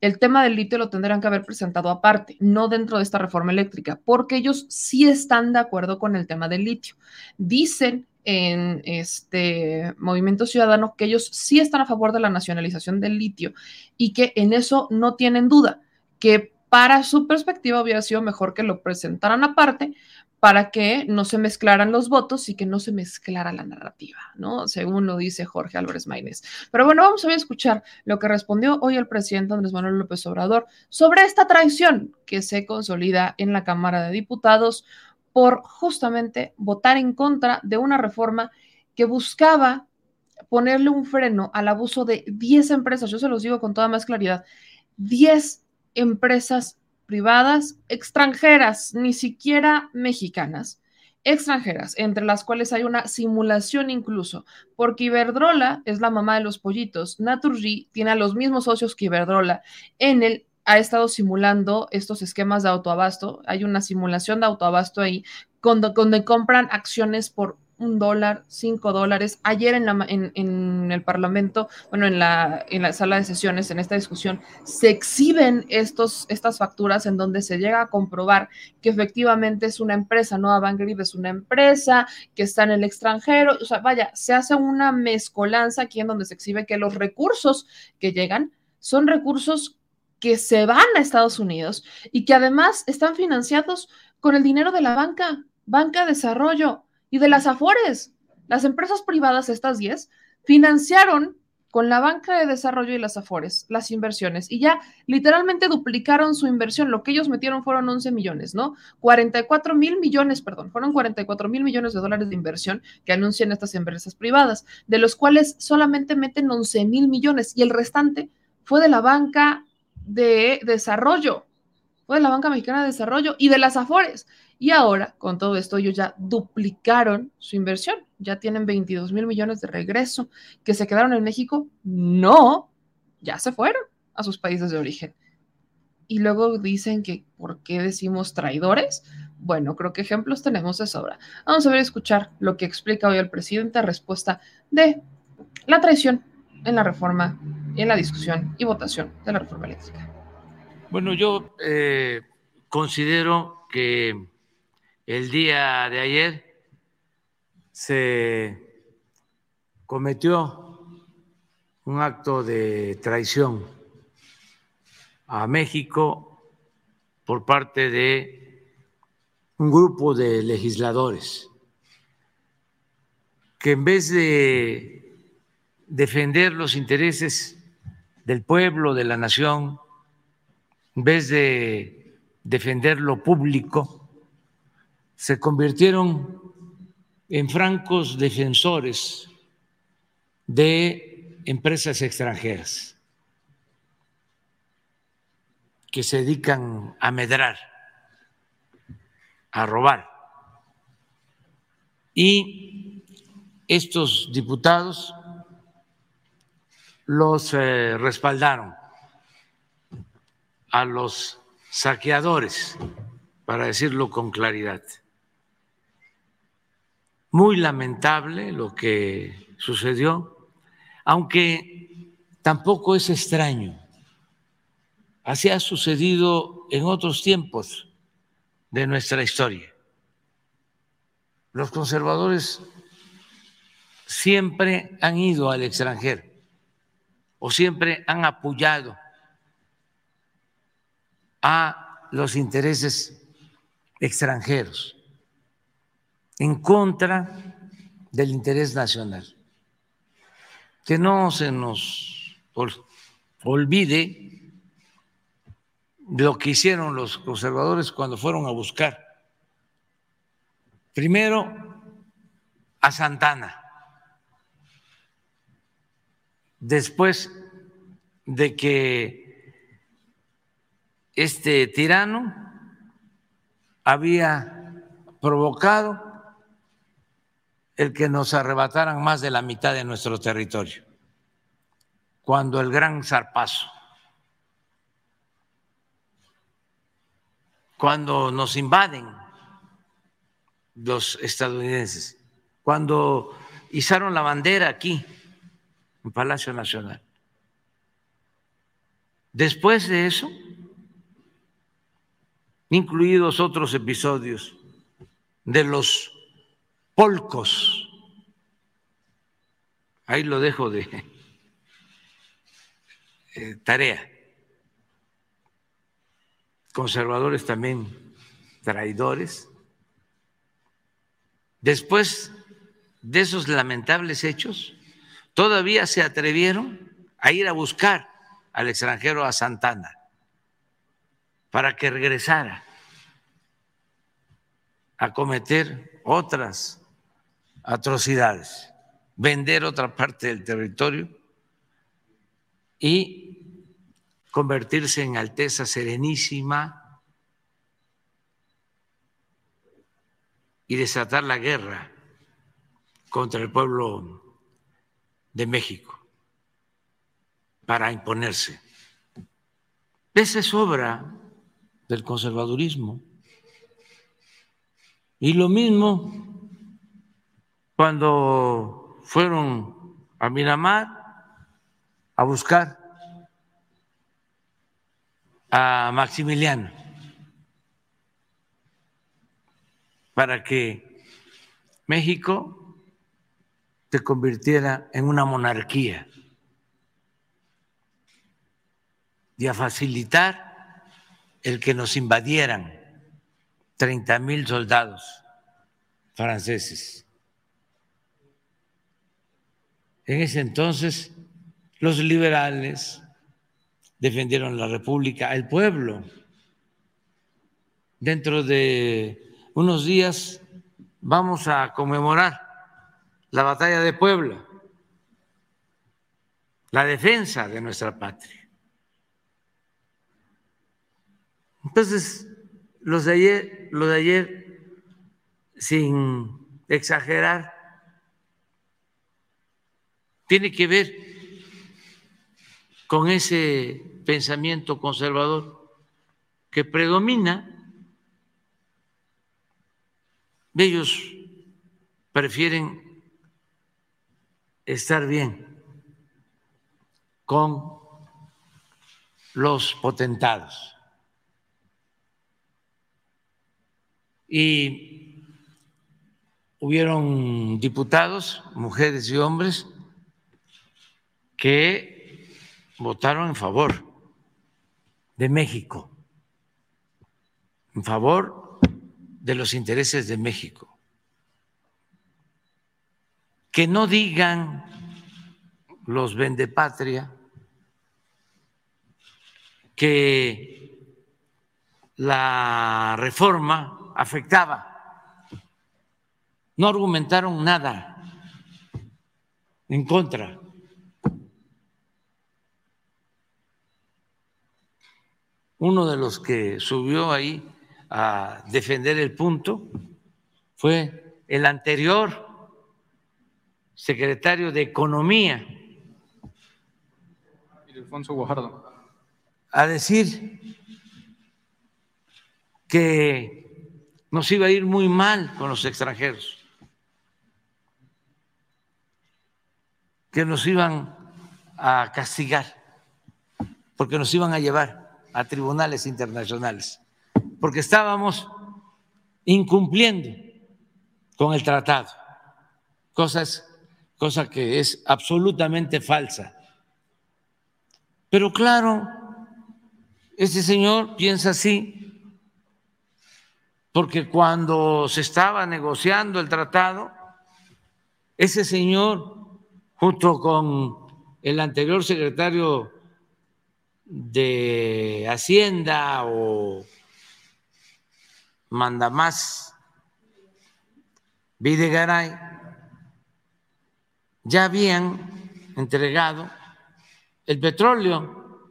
el tema del litio lo tendrán que haber presentado aparte, no dentro de esta reforma eléctrica, porque ellos sí están de acuerdo con el tema del litio. Dicen en este movimiento ciudadano que ellos sí están a favor de la nacionalización del litio y que en eso no tienen duda, que para su perspectiva hubiera sido mejor que lo presentaran aparte para que no se mezclaran los votos y que no se mezclara la narrativa, ¿no? Según lo dice Jorge Álvarez Maínez. Pero bueno, vamos a escuchar lo que respondió hoy el presidente Andrés Manuel López Obrador sobre esta traición que se consolida en la Cámara de Diputados por justamente votar en contra de una reforma que buscaba ponerle un freno al abuso de 10 empresas, yo se los digo con toda más claridad, 10 empresas privadas extranjeras, ni siquiera mexicanas, extranjeras, entre las cuales hay una simulación incluso, porque Iberdrola es la mamá de los pollitos, Naturgy tiene a los mismos socios que Iberdrola en el ha estado simulando estos esquemas de autoabasto. Hay una simulación de autoabasto ahí, donde, compran acciones por un dólar, cinco dólares. Ayer en, la, en, el Parlamento, bueno, en la, en la sala de sesiones, en esta discusión, se exhiben estos, estas facturas en donde se llega a comprobar que efectivamente es una empresa, no Avangrid es una empresa que está en el extranjero. O sea, vaya, se hace una mezcolanza aquí en donde se exhibe que los recursos que llegan son recursos que se van a Estados Unidos y que además están financiados con el dinero de la banca, banca de desarrollo y de las Afores. Las empresas privadas, estas 10, financiaron con la banca de desarrollo y las Afores las inversiones y ya literalmente duplicaron su inversión. Lo que ellos metieron fueron 11 millones, ¿no? 44 mil millones, perdón, fueron 44 mil millones de dólares de inversión que anuncian estas empresas privadas, de los cuales solamente meten 11 mil millones y el restante fue de la banca de desarrollo, de la Banca Mexicana de Desarrollo y de las Afores. Y ahora, con todo esto, ellos ya duplicaron su inversión, ya tienen 22 mil millones de regreso, que se quedaron en México. No, ya se fueron a sus países de origen. Y luego dicen que, ¿por qué decimos traidores? Bueno, creo que ejemplos tenemos de sobra. Vamos a ver, escuchar lo que explica hoy el presidente a respuesta de la traición en la reforma, en la discusión y votación de la reforma eléctrica. Bueno, yo eh, considero que el día de ayer se cometió un acto de traición a México por parte de un grupo de legisladores que en vez de defender los intereses del pueblo, de la nación, en vez de defender lo público, se convirtieron en francos defensores de empresas extranjeras que se dedican a medrar, a robar. Y estos diputados los eh, respaldaron a los saqueadores, para decirlo con claridad. Muy lamentable lo que sucedió, aunque tampoco es extraño. Así ha sucedido en otros tiempos de nuestra historia. Los conservadores siempre han ido al extranjero o siempre han apoyado a los intereses extranjeros en contra del interés nacional. Que no se nos olvide lo que hicieron los conservadores cuando fueron a buscar primero a Santana después de que este tirano había provocado el que nos arrebataran más de la mitad de nuestro territorio, cuando el gran zarpazo, cuando nos invaden los estadounidenses, cuando izaron la bandera aquí en Palacio Nacional. Después de eso, incluidos otros episodios de los polcos, ahí lo dejo de eh, tarea, conservadores también traidores, después de esos lamentables hechos, todavía se atrevieron a ir a buscar al extranjero a Santana para que regresara a cometer otras atrocidades, vender otra parte del territorio y convertirse en Alteza Serenísima y desatar la guerra contra el pueblo de México para imponerse. Esa es obra del conservadurismo. Y lo mismo cuando fueron a Miramar a buscar a Maximiliano para que México se convirtiera en una monarquía y a facilitar el que nos invadieran 30 mil soldados franceses. En ese entonces los liberales defendieron la República, el pueblo. Dentro de unos días vamos a conmemorar la batalla de Puebla, la defensa de nuestra patria. Entonces, los de ayer, lo de ayer, sin exagerar, tiene que ver con ese pensamiento conservador que predomina. Ellos prefieren estar bien con los potentados y hubieron diputados, mujeres y hombres, que votaron en favor de México, en favor de los intereses de México. Que no digan los vendepatria que la reforma afectaba. No argumentaron nada en contra. Uno de los que subió ahí a defender el punto fue el anterior secretario de Economía, a decir que nos iba a ir muy mal con los extranjeros, que nos iban a castigar, porque nos iban a llevar a tribunales internacionales, porque estábamos incumpliendo con el tratado, cosas, cosa que es absolutamente falsa. Pero claro, este señor piensa así porque cuando se estaba negociando el tratado, ese señor, junto con el anterior secretario de Hacienda o mandamás Videgaray, ya habían entregado el petróleo,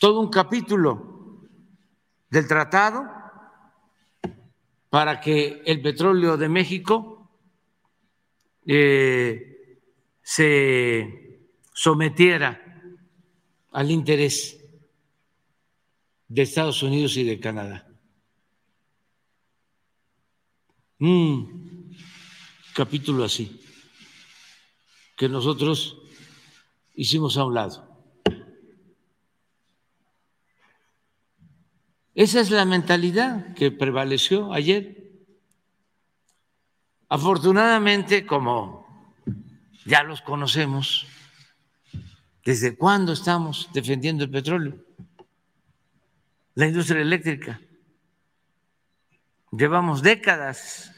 todo un capítulo del tratado para que el petróleo de México eh, se sometiera al interés de Estados Unidos y de Canadá. Un capítulo así, que nosotros hicimos a un lado. Esa es la mentalidad que prevaleció ayer. Afortunadamente, como ya los conocemos, ¿desde cuándo estamos defendiendo el petróleo? La industria eléctrica. Llevamos décadas,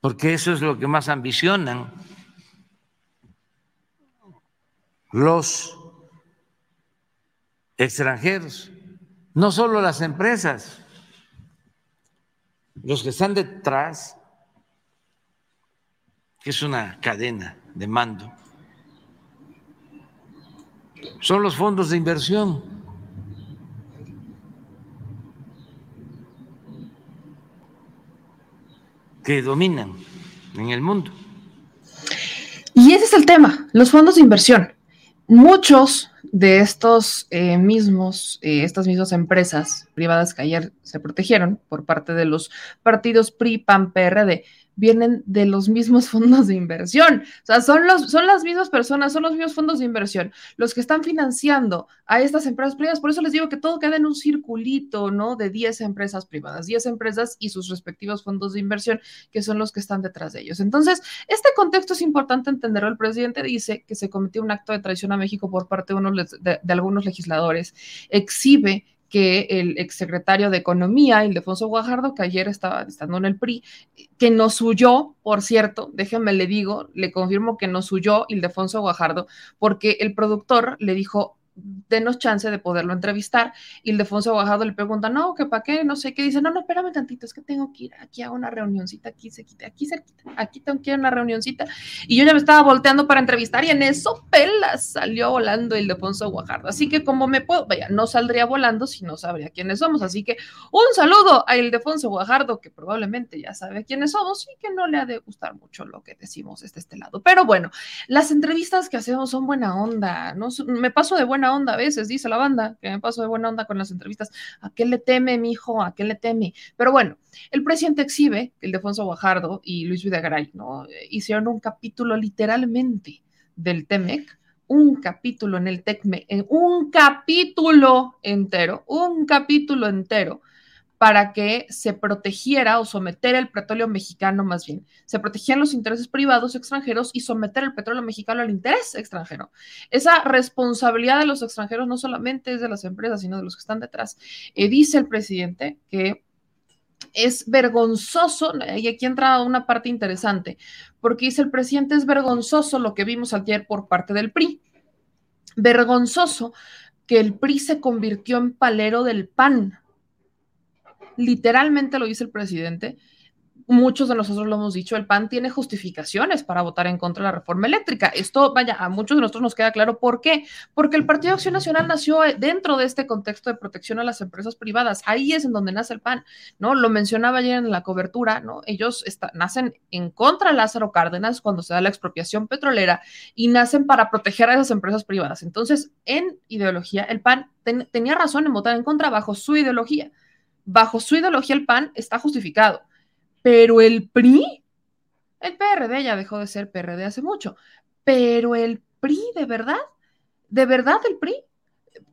porque eso es lo que más ambicionan los extranjeros, no solo las empresas, los que están detrás, que es una cadena de mando, son los fondos de inversión. que dominan en el mundo. Y ese es el tema, los fondos de inversión. Muchos de estos eh, mismos, eh, estas mismas empresas privadas que ayer se protegieron por parte de los partidos PRI, PAN, PRD, vienen de los mismos fondos de inversión. O sea, son, los, son las mismas personas, son los mismos fondos de inversión los que están financiando a estas empresas privadas. Por eso les digo que todo queda en un circulito, ¿no? De 10 empresas privadas, 10 empresas y sus respectivos fondos de inversión, que son los que están detrás de ellos. Entonces, este contexto es importante entenderlo. El presidente dice que se cometió un acto de traición a México por parte de, de algunos legisladores. Exhibe que el exsecretario de Economía, Ildefonso Guajardo, que ayer estaba estando en el PRI, que nos huyó, por cierto, déjenme le digo, le confirmo que nos huyó Ildefonso Guajardo, porque el productor le dijo, denos chance de poderlo entrevistar. Y el Defonso Guajardo le pregunta, no, que para qué, no sé qué. Dice, no, no, espérame tantito, es que tengo que ir aquí a una reunioncita, aquí cerquita, aquí cerquita, aquí tengo que ir a una reunioncita. Y yo ya me estaba volteando para entrevistar y en eso pela salió volando el Defonso Guajardo. Así que como me puedo, vaya, no saldría volando si no sabría quiénes somos. Así que un saludo a Ildefonso Guajardo, que probablemente ya sabe quiénes somos y que no le ha de gustar mucho lo que decimos desde este lado. Pero bueno, las entrevistas que hacemos son buena onda, ¿no? Me paso de buena onda a veces, dice la banda, que me paso de buena onda con las entrevistas. ¿A qué le teme, mi hijo? ¿A qué le teme? Pero bueno, el presidente exhibe el Defonso Guajardo y Luis Videgaray, ¿no? Hicieron un capítulo literalmente del TEMEC, un capítulo en el TECME, un capítulo entero, un capítulo entero para que se protegiera o someter el petróleo mexicano más bien. Se protegían los intereses privados extranjeros y someter el petróleo mexicano al interés extranjero. Esa responsabilidad de los extranjeros no solamente es de las empresas, sino de los que están detrás. Eh, dice el presidente que es vergonzoso, y aquí entra una parte interesante, porque dice el presidente es vergonzoso lo que vimos ayer por parte del PRI. Vergonzoso que el PRI se convirtió en palero del PAN literalmente lo dice el presidente, muchos de nosotros lo hemos dicho, el PAN tiene justificaciones para votar en contra de la reforma eléctrica. Esto, vaya, a muchos de nosotros nos queda claro por qué. Porque el Partido Acción Nacional nació dentro de este contexto de protección a las empresas privadas. Ahí es en donde nace el PAN, ¿no? Lo mencionaba ayer en la cobertura, ¿no? Ellos nacen en contra de Lázaro Cárdenas cuando se da la expropiación petrolera y nacen para proteger a esas empresas privadas. Entonces, en ideología, el PAN tenía razón en votar en contra bajo su ideología bajo su ideología el PAN está justificado, pero el PRI, el PRD ya dejó de ser PRD hace mucho, pero el PRI, ¿de verdad? ¿De verdad el PRI?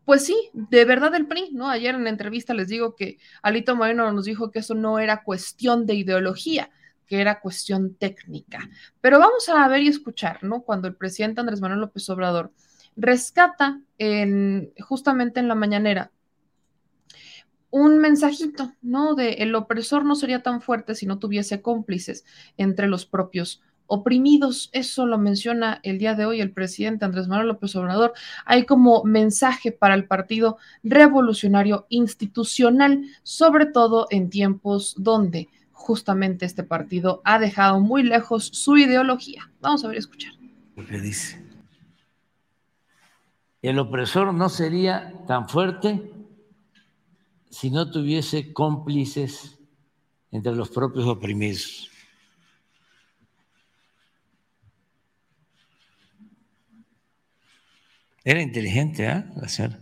Pues sí, de verdad el PRI, ¿no? Ayer en la entrevista les digo que Alito Moreno nos dijo que eso no era cuestión de ideología, que era cuestión técnica. Pero vamos a ver y escuchar, ¿no? Cuando el presidente Andrés Manuel López Obrador rescata en, justamente en la mañanera un mensajito, ¿no? De el opresor no sería tan fuerte si no tuviese cómplices entre los propios oprimidos. Eso lo menciona el día de hoy el presidente Andrés Manuel López Obrador. Hay como mensaje para el Partido Revolucionario Institucional, sobre todo en tiempos donde justamente este partido ha dejado muy lejos su ideología. Vamos a ver escuchar. Lo que dice. El opresor no sería tan fuerte si no tuviese cómplices entre los propios oprimidos. Era inteligente, ¿eh? La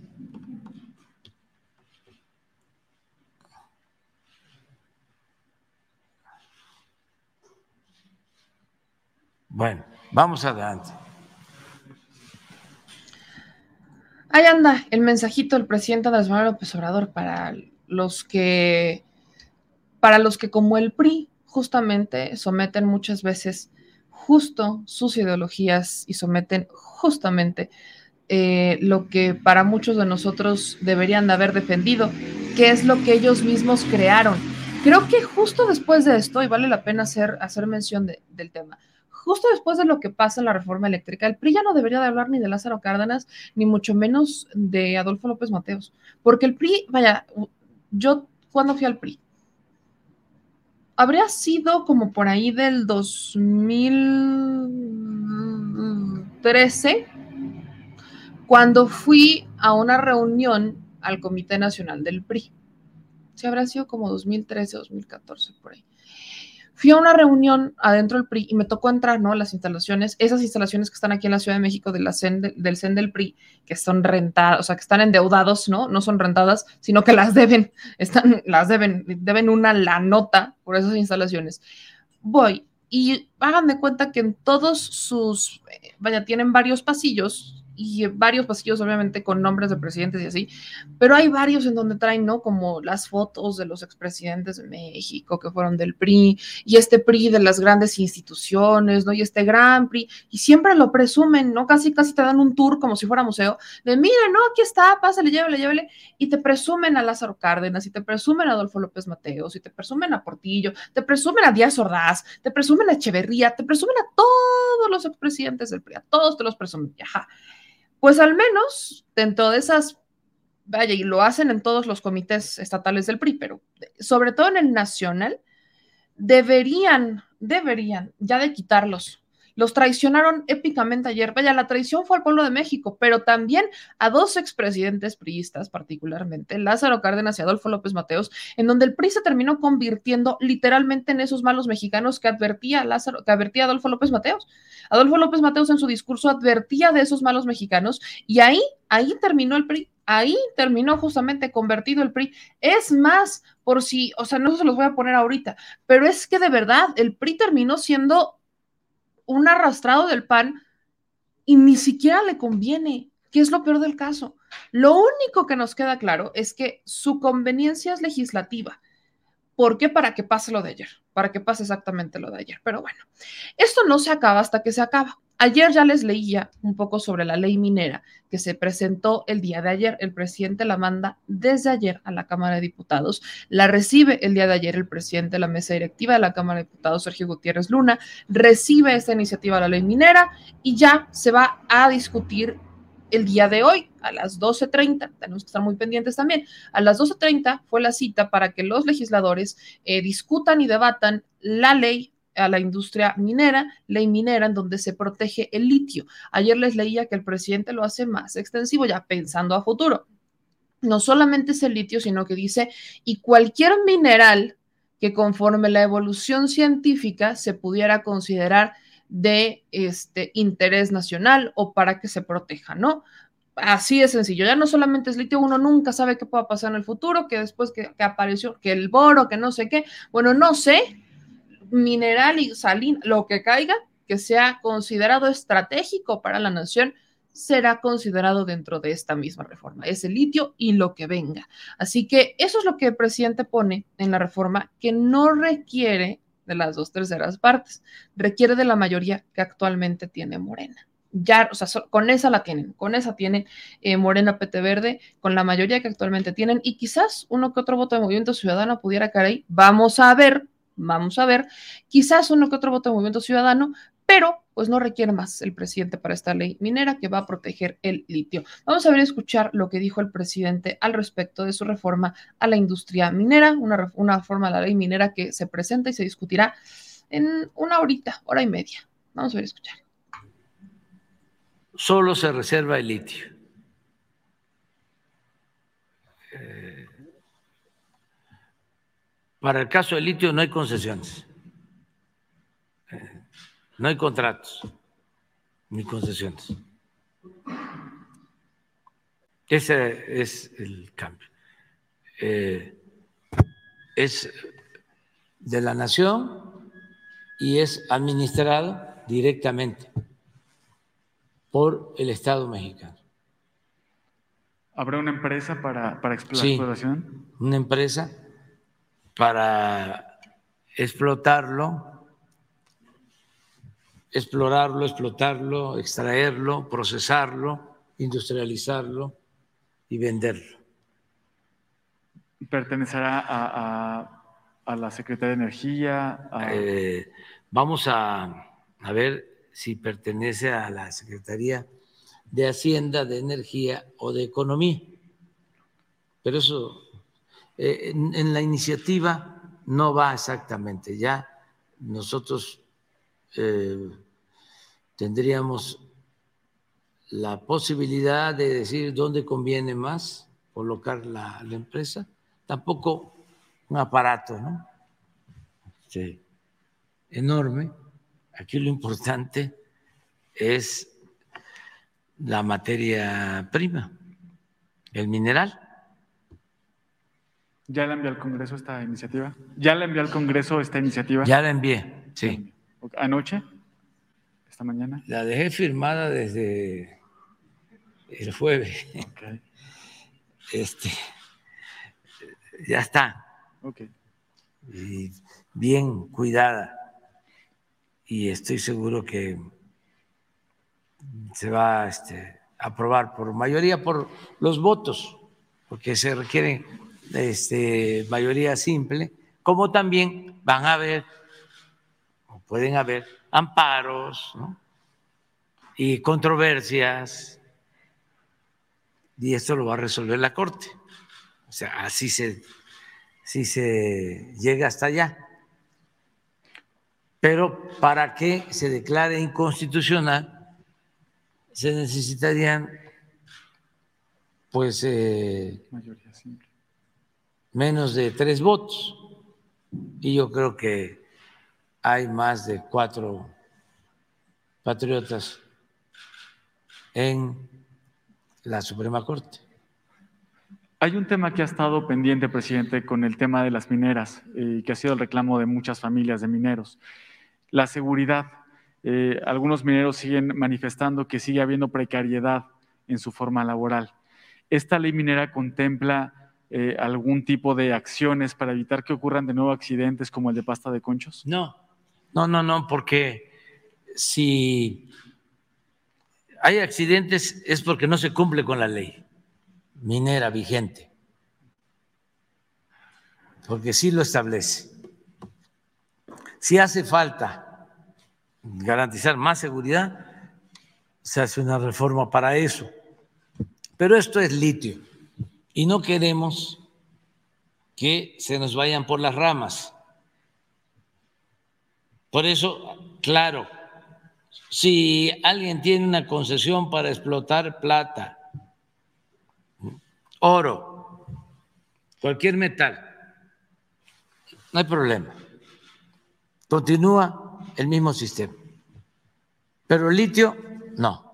Bueno, vamos adelante. Ahí anda el mensajito del presidente Andrés Manuel López Obrador para los que, para los que como el PRI justamente someten muchas veces justo sus ideologías y someten justamente eh, lo que para muchos de nosotros deberían de haber defendido, que es lo que ellos mismos crearon. Creo que justo después de esto, y vale la pena hacer, hacer mención del tema, justo después de lo que pasa en la reforma eléctrica, el PRI ya no debería de hablar ni de Lázaro Cárdenas, ni mucho menos de Adolfo López Mateos, porque el PRI, vaya, yo cuando fui al PRI, habría sido como por ahí del 2013, cuando fui a una reunión al Comité Nacional del PRI. Sí, habrá sido como 2013, 2014, por ahí. Fui a una reunión adentro del PRI y me tocó entrar, ¿no? Las instalaciones, esas instalaciones que están aquí en la Ciudad de México de la del CEN del PRI, que son rentadas, o sea, que están endeudados, ¿no? No son rentadas, sino que las deben, están, las deben, deben una la nota por esas instalaciones. Voy y hagan de cuenta que en todos sus, eh, vaya, tienen varios pasillos y varios pasillos, obviamente, con nombres de presidentes y así, pero hay varios en donde traen, ¿no? Como las fotos de los expresidentes de México que fueron del PRI, y este PRI de las grandes instituciones, ¿no? Y este gran PRI, y siempre lo presumen, ¿no? Casi, casi te dan un tour como si fuera museo, de mira, ¿no? Aquí está, pásale, llévele, llévele, y te presumen a Lázaro Cárdenas, y te presumen a Adolfo López Mateos, y te presumen a Portillo, te presumen a Díaz Ordaz, te presumen a Echeverría, te presumen a todos los expresidentes del PRI, a todos te los presumen, ajá pues al menos dentro de esas, vaya, y lo hacen en todos los comités estatales del PRI, pero sobre todo en el nacional, deberían, deberían ya de quitarlos los traicionaron épicamente ayer. Vaya, la traición fue al pueblo de México, pero también a dos expresidentes priistas, particularmente Lázaro Cárdenas y Adolfo López Mateos, en donde el PRI se terminó convirtiendo literalmente en esos malos mexicanos que advertía Lázaro, que advertía Adolfo López Mateos. Adolfo López Mateos en su discurso advertía de esos malos mexicanos y ahí, ahí terminó el PRI. Ahí terminó justamente convertido el PRI. Es más, por si, o sea, no se los voy a poner ahorita, pero es que de verdad el PRI terminó siendo un arrastrado del PAN y ni siquiera le conviene, que es lo peor del caso. Lo único que nos queda claro es que su conveniencia es legislativa. ¿Por qué? Para que pase lo de ayer, para que pase exactamente lo de ayer. Pero bueno, esto no se acaba hasta que se acaba. Ayer ya les leía un poco sobre la ley minera que se presentó el día de ayer. El presidente la manda desde ayer a la Cámara de Diputados. La recibe el día de ayer el presidente de la mesa directiva de la Cámara de Diputados, Sergio Gutiérrez Luna. Recibe esta iniciativa de la ley minera y ya se va a discutir el día de hoy a las 12.30. Tenemos que estar muy pendientes también. A las 12.30 fue la cita para que los legisladores eh, discutan y debatan la ley a la industria minera, ley minera en donde se protege el litio. Ayer les leía que el presidente lo hace más extensivo, ya pensando a futuro. No solamente es el litio, sino que dice, y cualquier mineral que conforme la evolución científica se pudiera considerar de este interés nacional o para que se proteja, ¿no? Así de sencillo, ya no solamente es litio, uno nunca sabe qué pueda pasar en el futuro, que después que, que apareció, que el boro, que no sé qué, bueno, no sé, mineral y salina, lo que caiga, que sea considerado estratégico para la nación, será considerado dentro de esta misma reforma. Es el litio y lo que venga. Así que eso es lo que el presidente pone en la reforma, que no requiere de las dos terceras partes, requiere de la mayoría que actualmente tiene Morena. Ya, o sea, con esa la tienen, con esa tienen eh, Morena PT Verde, con la mayoría que actualmente tienen, y quizás uno que otro voto de Movimiento Ciudadano pudiera caer ahí. Vamos a ver, Vamos a ver, quizás uno que otro voto de Movimiento Ciudadano, pero pues no requiere más el presidente para esta ley minera que va a proteger el litio. Vamos a ver escuchar lo que dijo el presidente al respecto de su reforma a la industria minera, una, una reforma a la ley minera que se presenta y se discutirá en una horita, hora y media. Vamos a ver escuchar. Solo se reserva el litio. Para el caso del litio no hay concesiones, no hay contratos ni concesiones. Ese es el cambio. Eh, es de la nación y es administrado directamente por el Estado mexicano. ¿Habrá una empresa para, para explotación? Sí, una empresa para explotarlo, explorarlo, explotarlo, extraerlo, procesarlo, industrializarlo y venderlo. ¿Pertenecerá a, la Secretaría de Energía? Eh, vamos a a ver si pertenece a la Secretaría de Hacienda, de Energía o de Economía. Pero eso, eh, en, la iniciativa no va exactamente. Ya nosotros eh, tendríamos la posibilidad de decir dónde conviene más colocar la, empresa. Tampoco un aparato, ¿no? Este, enorme. Aquí lo importante es la materia prima, el mineral. ¿Ya le envió al Congreso esta iniciativa? ¿Ya le envió al Congreso esta iniciativa? Ya la envié, sí. ¿Anoche? ¿Esta mañana? La dejé firmada desde el jueves. Este, ya está. Y bien cuidada. Y estoy seguro que se va este, a aprobar por mayoría por los votos, porque se requiere este, mayoría simple, como también van a haber, o pueden haber, amparos y controversias, y esto lo va a resolver la Corte. O sea, así se, así se llega hasta allá. Pero para que se declare inconstitucional, se necesitarían pues eh, menos de tres votos y yo creo que hay más de cuatro patriotas en la Suprema Corte. Hay un tema que ha estado pendiente, presidente, con el tema de las mineras eh, que ha sido el reclamo de muchas familias de mineros. La seguridad eh, algunos mineros siguen manifestando que sigue habiendo precariedad en su forma laboral. ¿Esta ley minera contempla eh, algún tipo de acciones para evitar que ocurran de nuevo accidentes como el de pasta de conchos? No, no, no, no, porque si hay accidentes es porque no se cumple con la ley minera vigente, porque sí lo establece. Si hace falta garantizar más seguridad, se hace una reforma para eso. Pero esto es litio y no queremos que se nos vayan por las ramas. Por eso, claro, si alguien tiene una concesión para explotar plata, oro, cualquier metal, no hay problema. Continúa el mismo sistema. Pero el litio, no.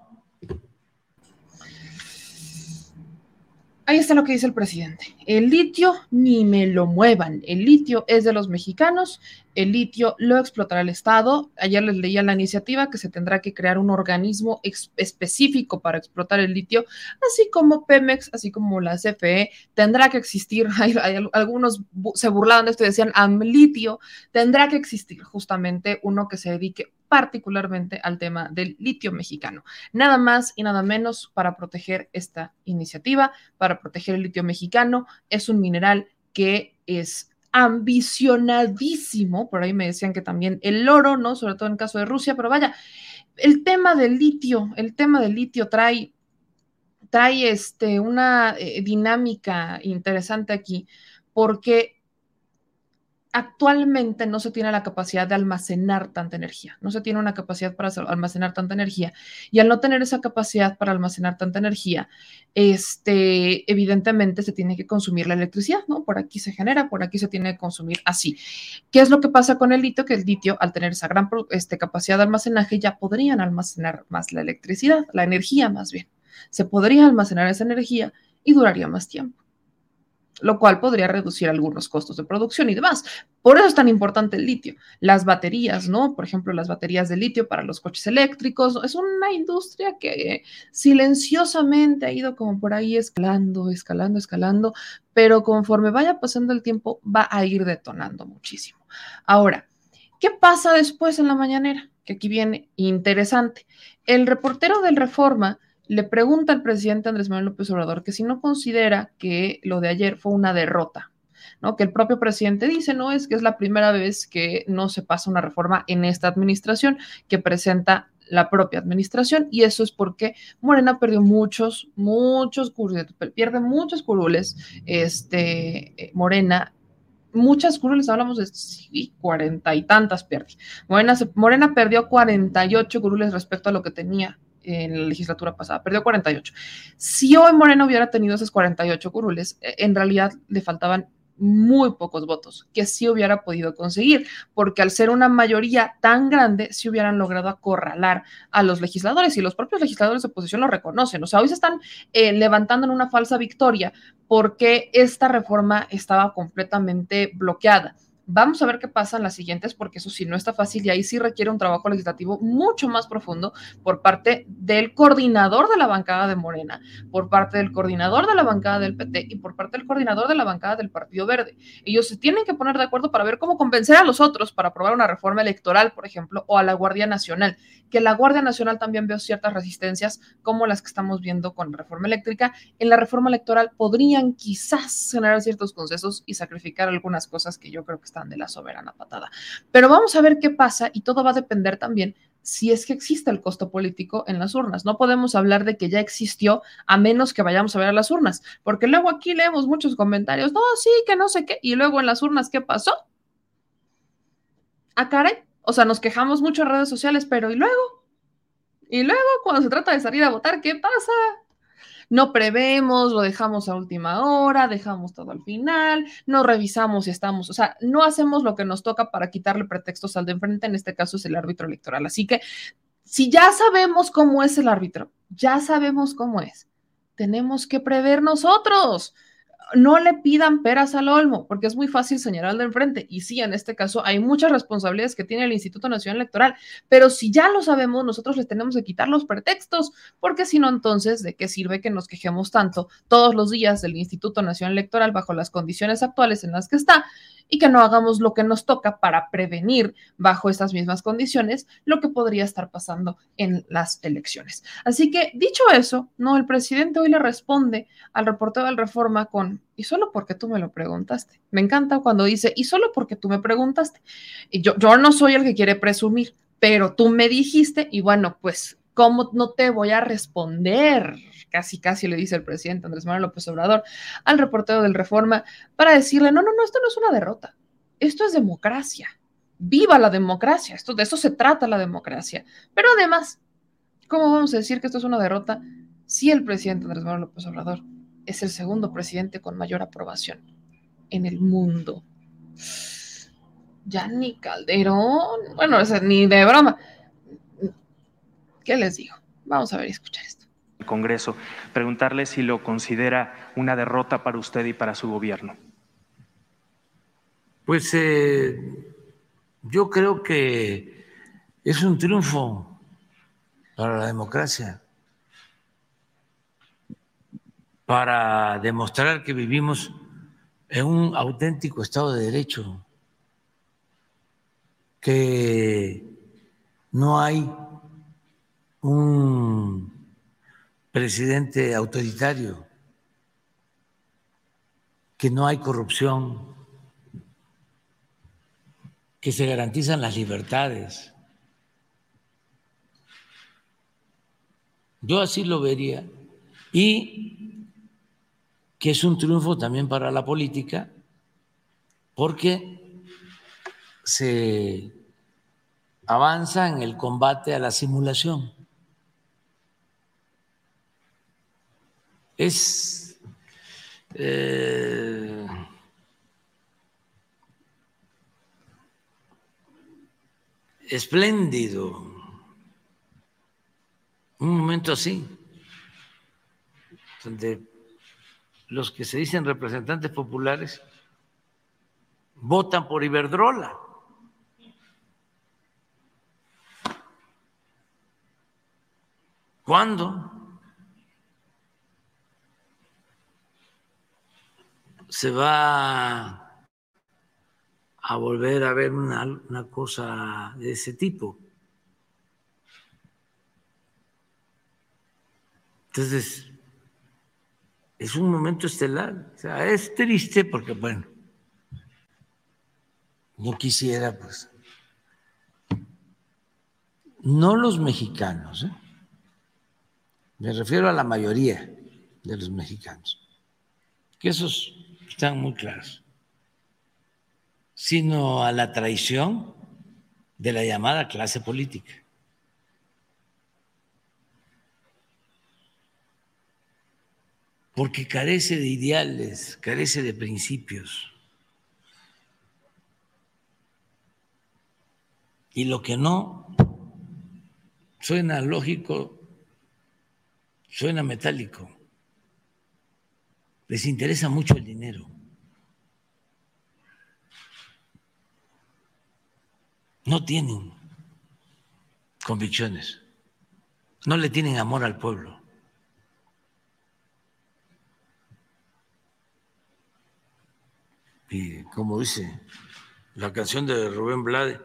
Ahí está lo que dice el presidente. El litio ni me lo muevan. El litio es de los mexicanos. El litio lo explotará el Estado. Ayer les leía la iniciativa que se tendrá que crear un organismo específico para explotar el litio, así como Pemex, así como la CFE. Tendrá que existir. algunos se burlaban de esto y decían litio. Tendrá que existir justamente uno que se dedique particularmente al tema del litio mexicano. Nada más y nada menos para proteger esta iniciativa, para proteger el litio mexicano. Es un mineral que es ambicionadísimo, por ahí me decían que también el oro, ¿no? Sobre todo en caso de Rusia, pero vaya, el tema del litio, el tema del litio trae, trae este, una eh, dinámica interesante aquí, porque actualmente no se tiene la capacidad de almacenar tanta energía, no se tiene una capacidad para almacenar tanta energía. Y al no tener esa capacidad para almacenar tanta energía, este, evidentemente se tiene que consumir la electricidad, ¿no? Por aquí se genera, por aquí se tiene que consumir así. ¿Qué es lo que pasa con el litio? Que el litio, al tener esa gran este, capacidad de almacenaje, ya podrían almacenar más la electricidad, la energía más bien. Se podría almacenar esa energía y duraría más tiempo lo cual podría reducir algunos costos de producción y demás. Por eso es tan importante el litio. Las baterías, ¿no? Por ejemplo, las baterías de litio para los coches eléctricos. Es una industria que silenciosamente ha ido como por ahí escalando, escalando, escalando, pero conforme vaya pasando el tiempo va a ir detonando muchísimo. Ahora, ¿qué pasa después en la mañanera? Que aquí viene interesante. El reportero del Reforma le pregunta al presidente Andrés Manuel López Obrador que si no considera que lo de ayer fue una derrota, ¿no? Que el propio presidente dice, ¿no? Es que es la primera vez que no se pasa una reforma en esta administración que presenta la propia administración y eso es porque Morena perdió muchos, muchos curules, pierde muchos curules, este, eh, Morena muchas curules, hablamos de cuarenta y tantas pierde. Morena, Morena perdió 48 curules respecto a lo que tenía en la legislatura pasada, perdió 48. Si hoy Morena hubiera tenido esos 48 curules, e, en realidad le faltaban muy pocos votos, que sí hubiera podido conseguir, porque al ser una mayoría tan grande, sí hubieran logrado acorralar a los legisladores y los propios legisladores de oposición lo reconocen. O sea, hoy se están eh, levantando en una falsa victoria porque esta reforma estaba completamente bloqueada. Vamos a ver qué pasa en las siguientes, porque eso sí no está fácil y ahí sí requiere un trabajo legislativo mucho más profundo por parte del coordinador de la bancada de Morena, por parte del coordinador de la bancada del PT y por parte del coordinador de la bancada del Partido Verde. Ellos se tienen que poner de acuerdo para ver cómo convencer a los otros para aprobar una reforma electoral, por ejemplo, o a la Guardia Nacional, que la Guardia Nacional también veo ciertas resistencias como las que estamos viendo con la reforma eléctrica. En la reforma electoral podrían quizás generar ciertos concesos y sacrificar algunas cosas que yo creo que están de la soberana patada. Pero vamos a ver qué pasa y todo va a depender también si es que existe el costo político en las urnas. No podemos hablar de que ya existió a menos que vayamos a ver a las urnas, porque luego aquí leemos muchos comentarios, no, sí, que no sé qué, y luego en las urnas, ¿qué pasó? A ah, caray, o sea, nos quejamos mucho en redes sociales, pero ¿y luego? Y luego, cuando se trata de salir a votar, ¿qué pasa? No prevemos, lo dejamos a última hora, dejamos todo al final, no revisamos si estamos, o sea, no hacemos lo que nos toca para quitarle pretextos al de enfrente, en este caso es el árbitro electoral. Así que si ya sabemos cómo es el árbitro, ya sabemos cómo es, tenemos que prever nosotros no le pidan peras al olmo, porque es muy fácil señalar al de enfrente. Y sí, en este caso hay muchas responsabilidades que tiene el Instituto Nacional Electoral, pero si ya lo sabemos, nosotros les tenemos que quitar los pretextos, porque si no, entonces, ¿de qué sirve que nos quejemos tanto todos los días del Instituto Nacional Electoral bajo las condiciones actuales en las que está y que no hagamos lo que nos toca para prevenir bajo estas mismas condiciones lo que podría estar pasando en las elecciones. Así que dicho eso, no, el presidente hoy le responde al reportero del Reforma con, y solo porque tú me lo preguntaste. Me encanta cuando dice, y solo porque tú me preguntaste. Y yo, yo no soy el que quiere presumir, pero tú me dijiste y bueno, pues, ¿cómo no te voy a responder? casi casi le dice el presidente Andrés Manuel López Obrador al reportero del Reforma para decirle, no, no, no, esto no es una derrota, esto es democracia, viva la democracia, esto, de eso se trata la democracia. Pero además, ¿cómo vamos a decir que esto es una derrota si el presidente Andrés Manuel López Obrador es el segundo presidente con mayor aprobación en el mundo? Ya ni Calderón, bueno, ni de broma. ¿Qué les digo? Vamos a ver y escuchar esto. Congreso, preguntarle si lo considera una derrota para usted y para su gobierno. Pues eh, yo creo que es un triunfo para la democracia, para demostrar que vivimos en un auténtico Estado de Derecho, que no hay un presidente autoritario, que no hay corrupción, que se garantizan las libertades. Yo así lo vería. Y que es un triunfo también para la política, porque se avanza en el combate a la simulación. es eh, espléndido un momento así, donde los que se dicen representantes populares votan por Iberdrola. ¿Cuándo? se va a volver a ver una, cosa de ese tipo. Entonces, es un momento estelar. O sea, es triste porque, bueno, no quisiera, pues, no los mexicanos, ¿eh? me refiero a la mayoría de los mexicanos, que esos están muy claros, sino a la traición de la llamada clase política. Porque carece de ideales, carece de principios. Y lo que no suena lógico, suena metálico. Les interesa mucho el dinero. No tienen convicciones, no le tienen amor al pueblo. Y como dice la canción de Rubén Blade,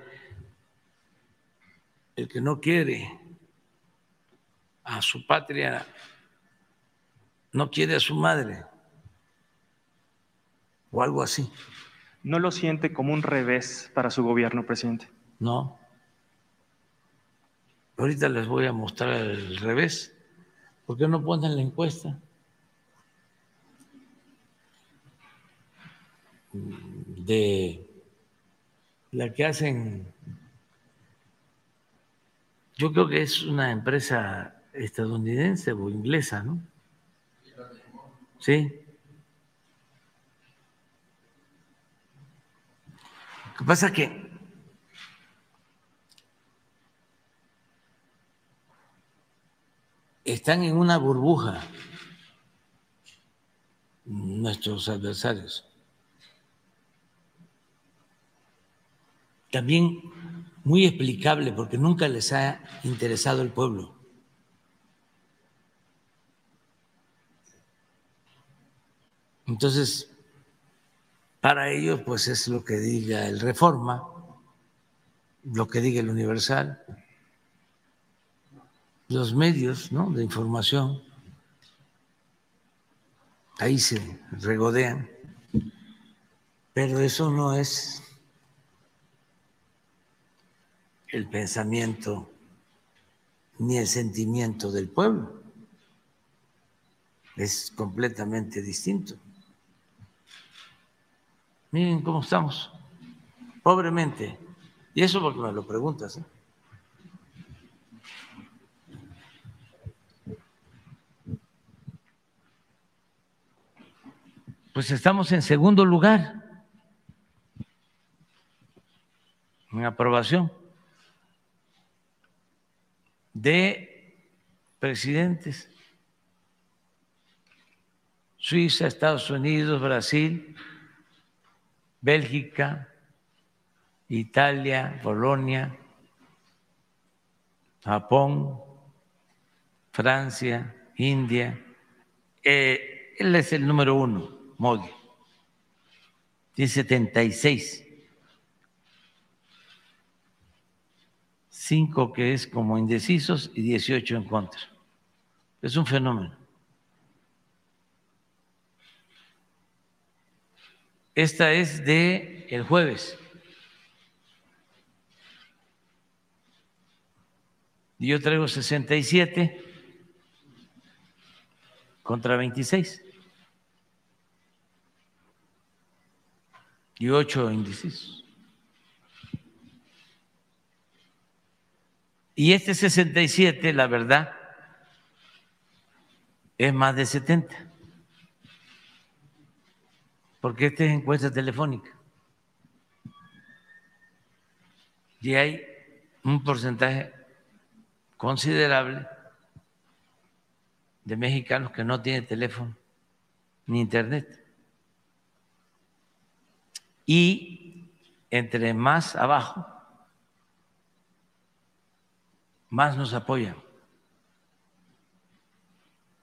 el que no quiere a su patria, no quiere a su madre, o algo así. ¿No lo siente como un revés para su gobierno, presidente? No. Ahorita les voy a mostrar el revés. ¿Por qué no ponen la encuesta? De la que hacen yo creo que es una empresa estadounidense o inglesa, ¿no? Sí. Lo que pasa es que están en una burbuja nuestros adversarios. También muy explicable porque nunca les ha interesado el pueblo. Entonces, para ellos, pues es lo que diga el Reforma, lo que diga el Universal, los medios de información, ahí se regodean, pero eso no es el pensamiento ni el sentimiento del pueblo. Es completamente distinto. Miren cómo estamos, pobremente. Y eso porque me lo preguntas. ¿eh? Pues estamos en segundo lugar en aprobación de presidentes. Suiza, Estados Unidos, Brasil, Bélgica, Italia, Polonia, Japón, Francia, India. Eh, él es el número uno, Modi. Tiene 76 5 que es como indecisos y 18 en contra. Es un fenómeno. Esta es de el jueves. Yo traigo 67 contra 26 y 8 indecisos. Y este 67, la verdad, es más de 70. Porque esta es encuesta telefónica. Y hay un porcentaje considerable de mexicanos que no tienen teléfono ni internet. Y entre más abajo, más nos apoyan.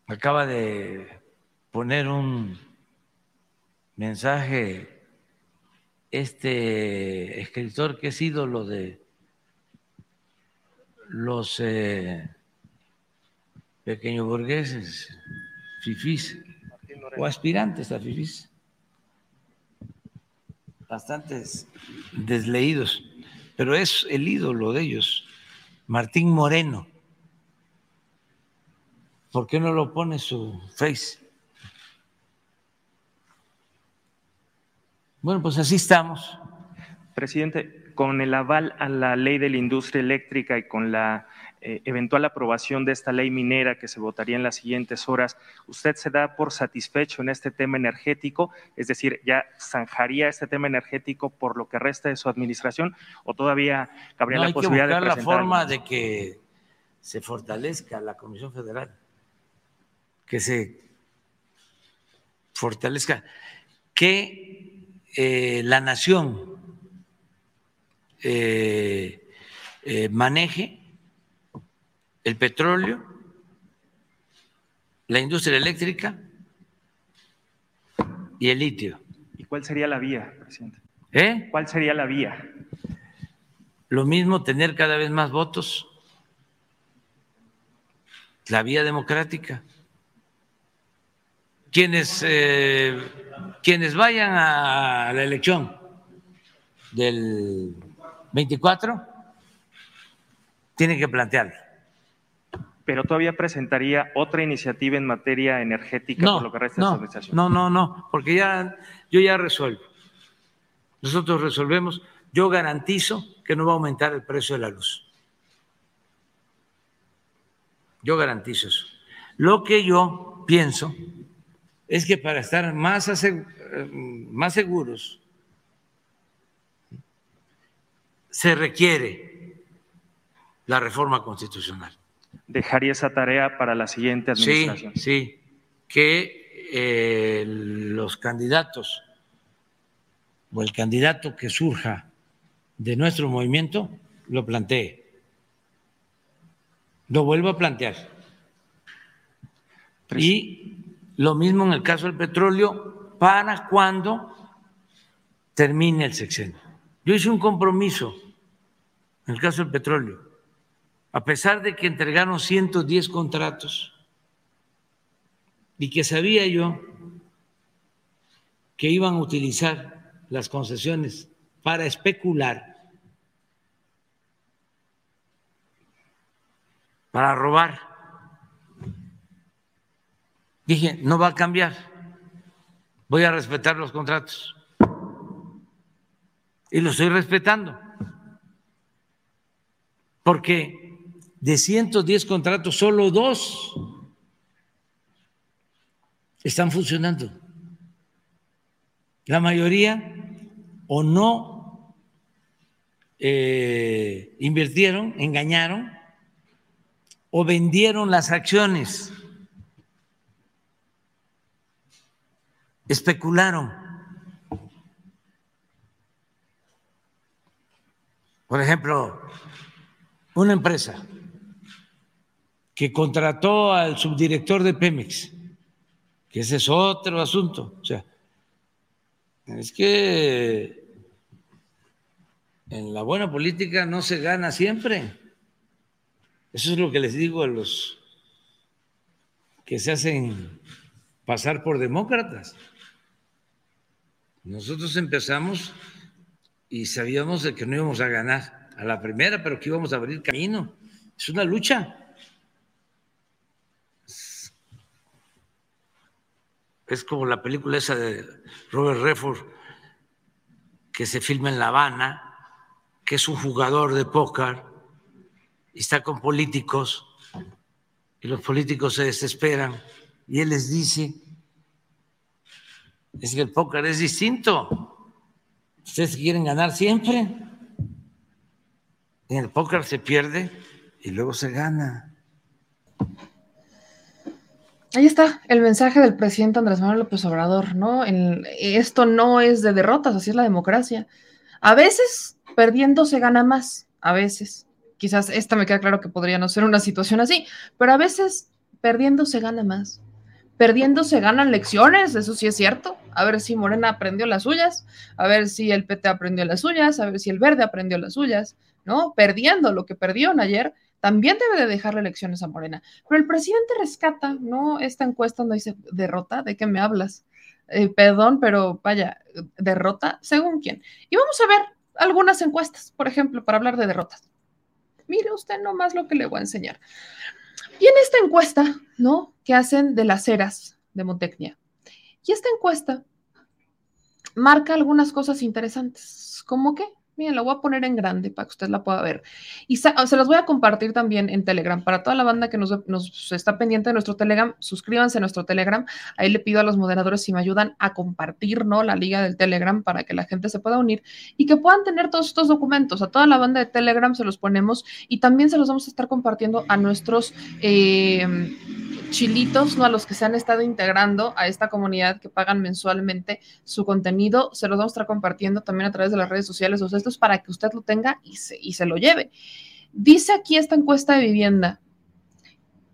Acaba de poner un mensaje este escritor que es ídolo de los eh, pequeños burgueses, fifís o aspirantes a fifís. bastantes desleídos, pero es el ídolo de ellos, Martín Moreno. ¿Por qué no lo pone su face? Bueno, pues así estamos. Presidente, con el aval a la ley de la industria eléctrica y con la eh, eventual aprobación de esta ley minera que se votaría en las siguientes horas, ¿usted se da por satisfecho en este tema energético? Es decir, ¿ya zanjaría este tema energético por lo que resta de su administración o todavía cabría No, la hay que posibilidad de buscar la presentar forma de que se fortalezca la Comisión Federal, que se fortalezca, que eh, la nación eh, maneje el petróleo, la industria eléctrica y el litio. ¿Y cuál sería la vía, presidente? ¿Eh? ¿Cuál sería la vía? Lo mismo tener cada vez más votos, la vía democrática. Quienes, eh, quienes vayan a la elección del 24 tienen que plantearlo. Pero todavía presentaría otra iniciativa en materia energética por lo que resta de su no, administración. no, no, no, porque ya yo ya resuelvo. Nosotros resolvemos. Yo garantizo que no va a aumentar el precio de la luz. Yo garantizo eso. Lo que yo pienso es que para estar más, asegu- eh, más seguros se requiere la reforma constitucional. Dejaría esa tarea para la siguiente Sí, administración. sí, que eh, los candidatos o el candidato que surja de nuestro movimiento lo plantee. Lo vuelvo a plantear. Y lo mismo en el caso del petróleo para cuando termine el sexenio. Yo hice un compromiso en el caso del petróleo. A pesar de que entregaron 110 contratos y que sabía yo que iban a utilizar las concesiones para especular, para robar, dije, no va a cambiar, voy a respetar los contratos. Y lo estoy respetando. Porque de 110 contratos, solo dos están funcionando. La mayoría o no eh, invirtieron, engañaron o vendieron las acciones, especularon. Por ejemplo, una empresa que contrató al subdirector de Pemex, que ese es otro asunto. O sea, es que en la buena política no se gana siempre. Eso es lo que les digo a los que se hacen pasar por demócratas. Nosotros empezamos y sabíamos de que no íbamos a ganar a la primera, pero que íbamos a abrir camino. Es una lucha. Es como la película esa de Robert Redford que se filma en La Habana, que es un jugador de póker y está con políticos y los políticos se desesperan y él les dice, es que el póker es distinto. Ustedes quieren ganar siempre. En el póker se pierde y luego se gana. Ahí está el mensaje del presidente Andrés Manuel López Obrador, ¿no? En- esto no es de derrotas, así es la democracia. A veces perdiendo se gana más, a veces. Quizás esta me queda claro que podría no ser una situación así, pero a veces perdiendo se gana más. Perdiendo se ganan lecciones, eso sí es cierto. A ver si Morena aprendió las suyas, a ver si el PT aprendió las suyas, a ver si el Verde aprendió las suyas, ¿no? Perdiendo lo que perdieron ayer, también debe de dejarle lecciones a Morena. Pero el presidente rescata, ¿no? Esta encuesta donde dice, derrota, ¿de qué me hablas? eh, perdón, pero vaya, derrota, según quién. Y vamos a ver algunas encuestas, por ejemplo, para hablar de derrotas. Mire usted nomás lo que le voy a enseñar. Y en esta encuesta, ¿no? Que hacen de las eras de Montecnia. Y esta encuesta marca algunas cosas interesantes, como que Miren, la voy a poner en grande para que usted la pueda ver. Y se, las voy a compartir también en Telegram. Para toda la banda que nos, está pendiente de nuestro Telegram, suscríbanse a nuestro Telegram. Ahí le pido a los moderadores si me ayudan a compartir ¿no? la liga del Telegram para que la gente se pueda unir y que puedan tener todos estos documentos. A toda la banda de Telegram se los ponemos y también se los vamos a estar compartiendo a nuestros... Eh, chilitos, ¿no? A los que se han estado integrando a esta comunidad que pagan mensualmente su contenido, se los vamos a estar compartiendo también a través de las redes sociales, o sea, para que usted lo tenga y se, y se lo lleve. Dice aquí esta encuesta de vivienda,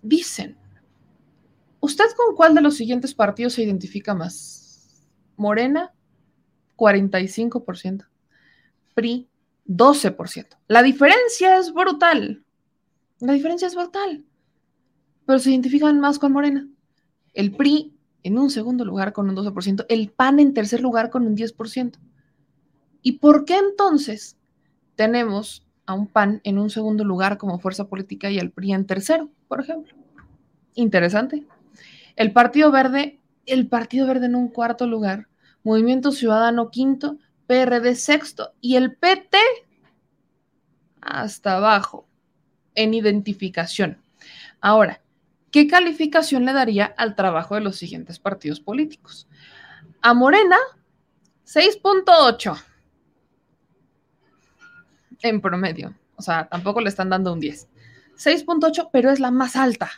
dicen, ¿usted con cuál de los siguientes partidos se identifica más? Morena, 45%, PRI, 12%. La diferencia es brutal. La diferencia es brutal pero se identifican más con Morena. El PRI en un segundo lugar con un 12%, el PAN en tercer lugar con un 10%. ¿Y por qué entonces tenemos a un PAN en un segundo lugar como fuerza política y al PRI en tercero, por ejemplo? Interesante. El Partido Verde, el Partido Verde en un cuarto lugar, Movimiento Ciudadano quinto, PRD sexto y el PT hasta abajo en identificación. Ahora, ¿qué calificación le daría al trabajo de los siguientes partidos políticos? A Morena, 6.8 en promedio. O sea, tampoco le están dando un 10. 6.8, pero es la más alta.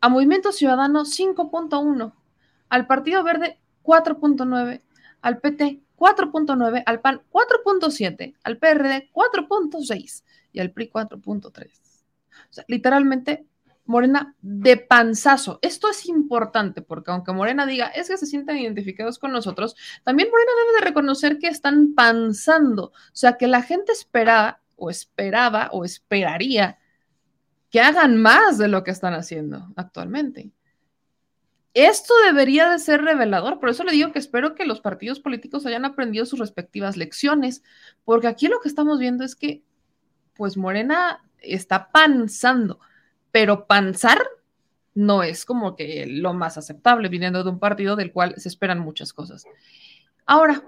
A Movimiento Ciudadano, 5.1. Al Partido Verde, 4.9. Al PT, 4.9. Al PAN, 4.7. Al PRD, 4.6. Y al PRI, 4.3. O sea, literalmente Morena de panzazo. Esto es importante porque aunque Morena diga, es que se sienten identificados con nosotros, también Morena debe de reconocer que están panzando. O sea, que la gente espera o esperaba o esperaría que hagan más de lo que están haciendo actualmente. Esto debería de ser revelador, por eso le digo que espero que los partidos políticos hayan aprendido sus respectivas lecciones, porque aquí lo que estamos viendo es que, pues Morena está panzando pero panzar no es como que lo más aceptable viniendo de un partido del cual se esperan muchas cosas. Ahora,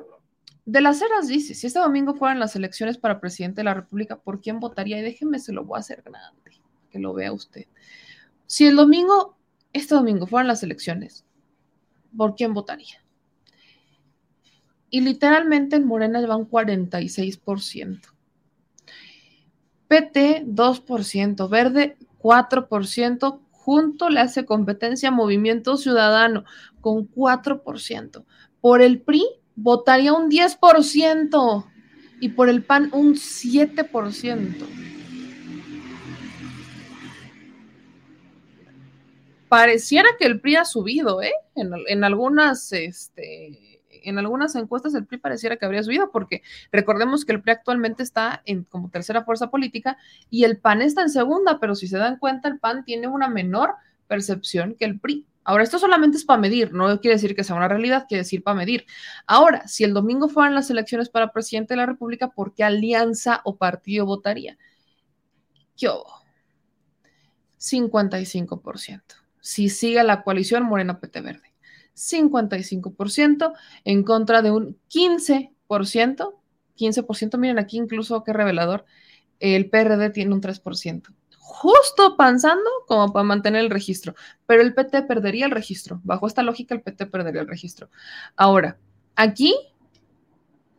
de las eras dice, si este domingo fueran las elecciones para presidente de la República, ¿por quién votaría? Y déjenme, se lo voy a hacer grande, que lo vea usted. Si el domingo, este domingo fueran las elecciones, ¿por quién votaría? Y literalmente en Morena llevan 46%. PT 2%, Verde 4%, junto le hace competencia Movimiento Ciudadano con 4%. Por el PRI votaría un 10% y por el PAN un 7%. Pareciera que el PRI ha subido, ¿eh? En, en algunas, este, en algunas encuestas el PRI pareciera que habría subido, porque recordemos que el PRI actualmente está en como tercera fuerza política y el PAN está en segunda, pero si se dan cuenta, el PAN tiene una menor percepción que el PRI. Ahora, esto solamente es para medir, no quiere decir que sea una realidad, quiere decir para medir. Ahora, si el domingo fueran las elecciones para presidente de la República, ¿por qué alianza o partido votaría? Yo, 55%. Si sigue la coalición Morena PT Verde. 55% en contra de un 15%. 15%, miren aquí incluso qué revelador, el PRD tiene un 3%. Justo pensando como para mantener el registro, pero el PT perdería el registro. Bajo esta lógica, el PT perdería el registro. Ahora, aquí,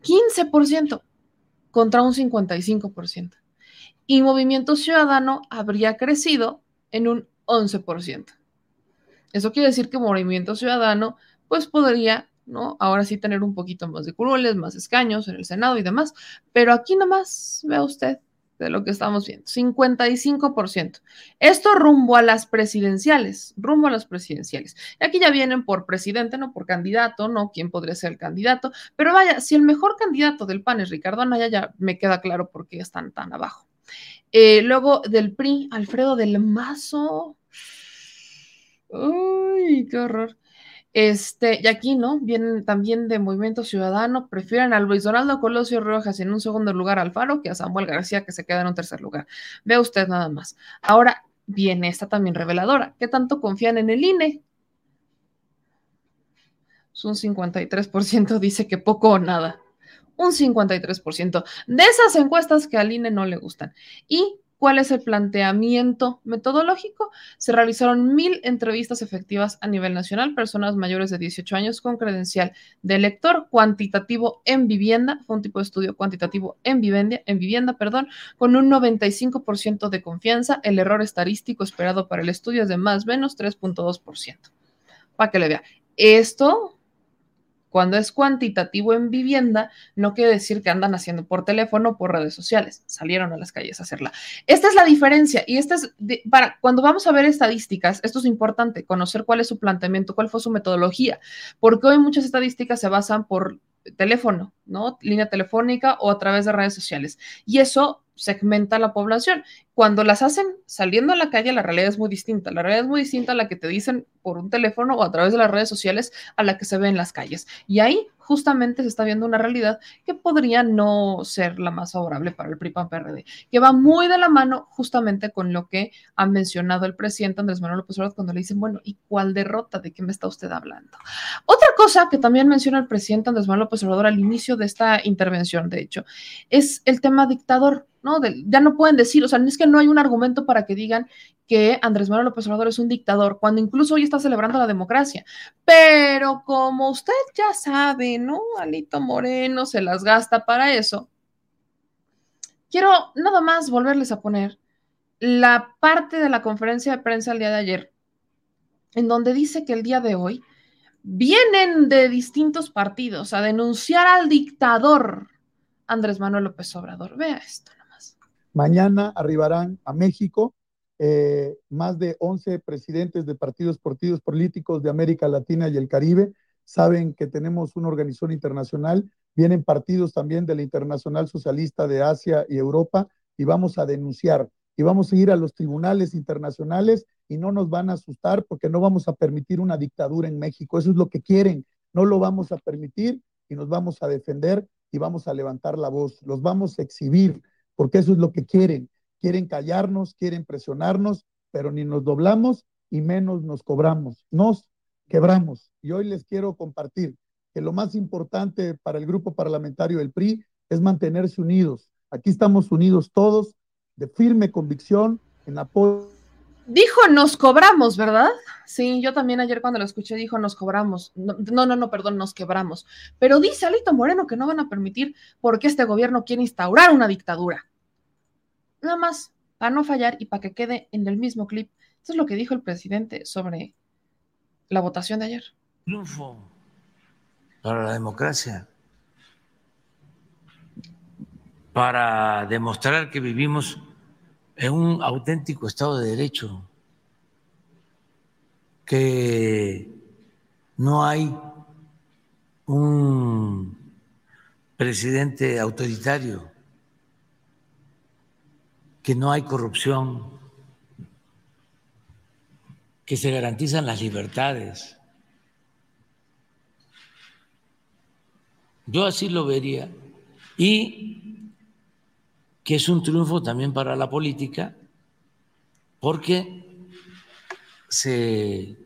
15% contra un 55%. Y Movimiento Ciudadano habría crecido en un 11%. Eso quiere decir que Movimiento Ciudadano, pues podría, ¿no? Ahora sí tener un poquito más de curules, más escaños en el Senado y demás. Pero aquí nomás, vea usted de lo que estamos viendo, 55%. Esto rumbo a las presidenciales, rumbo a las presidenciales. Y aquí ya vienen por presidente, no por candidato, no quién podría ser el candidato, pero vaya, si el mejor candidato del PAN es Ricardo Anaya, ya me queda claro por qué están tan abajo. Eh, luego del PRI, Alfredo del Mazo, Uy, qué horror. Este, y aquí, ¿no? Vienen también de Movimiento Ciudadano, prefieren a Luis Donaldo Colosio Rojas en un segundo lugar al Faro que a Samuel García que se queda en un tercer lugar. Vea usted nada más. Ahora viene esta también reveladora. ¿Qué tanto confían en el INE? Un 53% dice que poco o nada. Un 53% de esas encuestas que al INE no le gustan. Y ¿Cuál es el planteamiento metodológico? Se realizaron mil entrevistas efectivas a nivel nacional, personas mayores de 18 años con credencial de elector cuantitativo en vivienda, fue un tipo de estudio cuantitativo en vivienda, en vivienda, perdón, con un 95% de confianza. El error estadístico esperado para el estudio es de más o menos 3.2%. Para que le vea. Esto cuando es cuantitativo en vivienda, no quiere decir que andan haciendo por teléfono o por redes sociales. Salieron a las calles a hacerla. Esta es la diferencia. Y esta es para cuando vamos a ver estadísticas, esto es importante, conocer cuál es su planteamiento, cuál fue su metodología, porque hoy muchas estadísticas se basan por teléfono, ¿no? Línea telefónica o a través de redes sociales. Y eso segmenta la población. Cuando las hacen saliendo a la calle, la realidad es muy distinta. La realidad es muy distinta a la que te dicen por un teléfono o a través de las redes sociales a la que se ve en las calles. Y ahí justamente se está viendo una realidad que podría no ser la más favorable para el PRI PAN PRD, que va muy de la mano justamente con lo que ha mencionado el presidente Andrés Manuel López Obrador cuando le dicen, bueno, ¿y cuál derrota? ¿De qué me está usted hablando? Otra cosa que también menciona el presidente Andrés Manuel López Obrador al inicio de esta intervención, de hecho, es el tema dictador. ¿No? ya no pueden decir, o sea, es que no hay un argumento para que digan que Andrés Manuel López Obrador es un dictador, cuando incluso hoy está celebrando la democracia. Pero como usted ya sabe, ¿no? Alito Moreno se las gasta para eso. Quiero nada más volverles a poner la parte de la conferencia de prensa el día de ayer, en donde dice que el día de hoy vienen de distintos partidos a denunciar al dictador Andrés Manuel López Obrador. Vea esto. Mañana arribarán a México eh, más de 11 presidentes de partidos partidos políticos de América Latina y el Caribe. Saben que tenemos una organización internacional. Vienen partidos también de la Internacional Socialista de Asia y Europa y vamos a denunciar y vamos a ir a los tribunales internacionales y no nos van a asustar porque no vamos a permitir una dictadura en México. Eso es lo que quieren. No lo vamos a permitir y nos vamos a defender y vamos a levantar la voz. Los vamos a exhibir porque eso es lo que quieren. Quieren callarnos, quieren presionarnos, pero ni nos doblamos y menos nos cobramos, nos quebramos. Y hoy les quiero compartir que lo más importante para el grupo parlamentario del PRI es mantenerse unidos. Aquí estamos unidos todos, de firme convicción, en apoyo. Dijo, nos cobramos, ¿verdad? Sí, yo también ayer cuando lo escuché dijo, nos cobramos. No, no, no, perdón, nos quebramos. Pero dice Alito Moreno que no van a permitir porque este gobierno quiere instaurar una dictadura. Nada más, para no fallar y para que quede en el mismo clip. Eso es lo que dijo el presidente sobre la votación de ayer. Triunfo para la democracia, para demostrar que vivimos en un auténtico Estado de Derecho, que no hay un presidente autoritario que no hay corrupción, que se garantizan las libertades. Yo así lo vería. Y que es un triunfo también para la política, porque se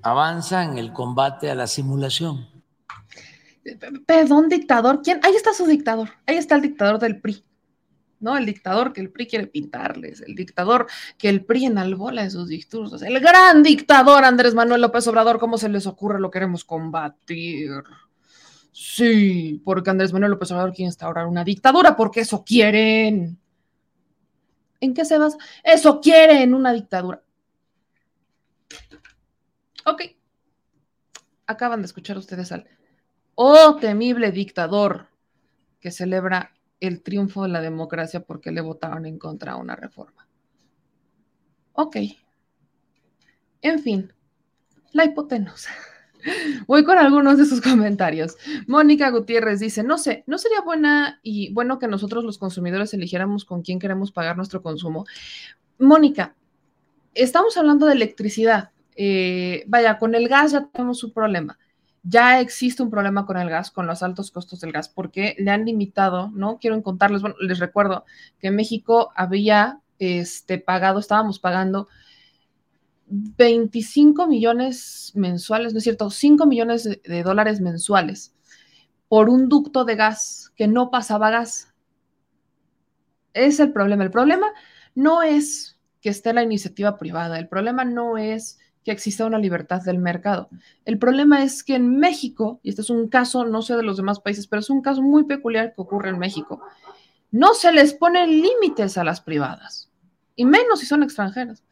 avanza en el combate a la simulación. Perdón, dictador. ¿Quién? Ahí está su dictador. Ahí está el dictador del PRI. ¿No? El dictador que el PRI quiere pintarles, el dictador que el PRI enalbola en sus discursos, el gran dictador Andrés Manuel López Obrador, ¿cómo se les ocurre? Lo queremos combatir. Sí, porque Andrés Manuel López Obrador quiere instaurar una dictadura, porque eso quieren. ¿En qué se basa? Eso quieren, una dictadura. Ok. Acaban de escuchar ustedes al oh temible dictador que celebra el triunfo de la democracia porque le votaron en contra a una reforma. Ok. En fin, la hipotenusa. Voy con algunos de sus comentarios. Mónica Gutiérrez dice, no sé, ¿no sería buena y bueno que nosotros los consumidores eligiéramos con quién queremos pagar nuestro consumo? Mónica, estamos hablando de electricidad eh, vaya, con el gas ya tenemos un problema. Ya existe un problema con el gas, con los altos costos del gas, porque le han limitado, ¿no? Quiero contarles, bueno, les recuerdo que México había este, pagado, estábamos pagando 25 millones mensuales, ¿no es cierto? 5 millones de, dólares mensuales por un ducto de gas que no pasaba gas. Es el problema. El problema no es que esté la iniciativa privada, el problema no es que exista una libertad del mercado. El problema es que en México, y este es un caso, no sé de los demás países, pero es un caso muy peculiar que ocurre en México, no se les ponen límites a las privadas, y menos si son extranjeras.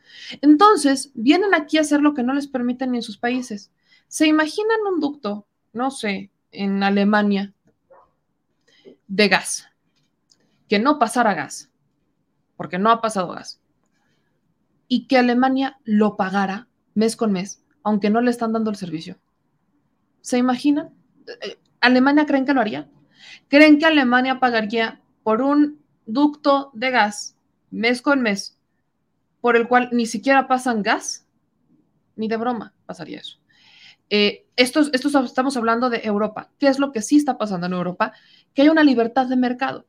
Entonces, vienen aquí a hacer lo que no les permiten ni en sus países. ¿Se imaginan un ducto, no sé, en Alemania, de gas, que no pasara gas, porque no ha pasado gas, y que Alemania lo pagara mes con mes, aunque no le están dando el servicio? ¿Se imaginan? Eh, ¿Alemania creen que lo haría? ¿Creen que Alemania pagaría por un ducto de gas mes con mes por el cual ni siquiera pasan gas, ni de broma pasaría eso. Eh, estos, estamos hablando de Europa. ¿Qué es lo que sí está pasando en Europa? Que hay una libertad de mercado,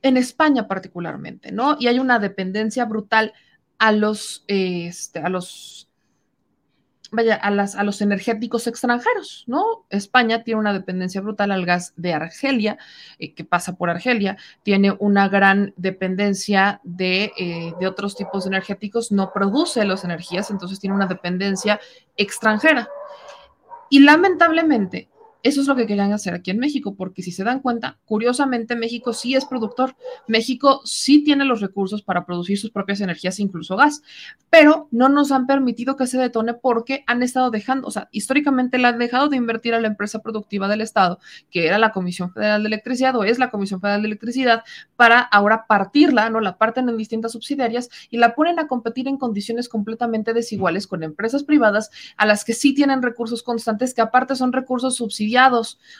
en España particularmente, ¿no? Y hay una dependencia brutal a los, este, a los vaya, a, las, a los energéticos extranjeros, ¿no? España tiene una dependencia brutal al gas de Argelia, eh, que pasa por Argelia, tiene una gran dependencia de, eh, otros tipos energéticos, no produce las energías, entonces tiene una dependencia extranjera. Y lamentablemente, eso es lo que querían hacer aquí en México, porque si se dan cuenta, curiosamente México sí es productor, México sí tiene los recursos para producir sus propias energías, incluso gas, pero no nos han permitido que se detone porque han estado dejando, o sea, históricamente la han dejado de invertir a la empresa productiva del Estado, que era la Comisión Federal de Electricidad o es la Comisión Federal de Electricidad, para ahora partirla, ¿no? La parten en distintas subsidiarias y la ponen a competir en condiciones completamente desiguales con empresas privadas a las que sí tienen recursos constantes, que aparte son recursos subsidiarios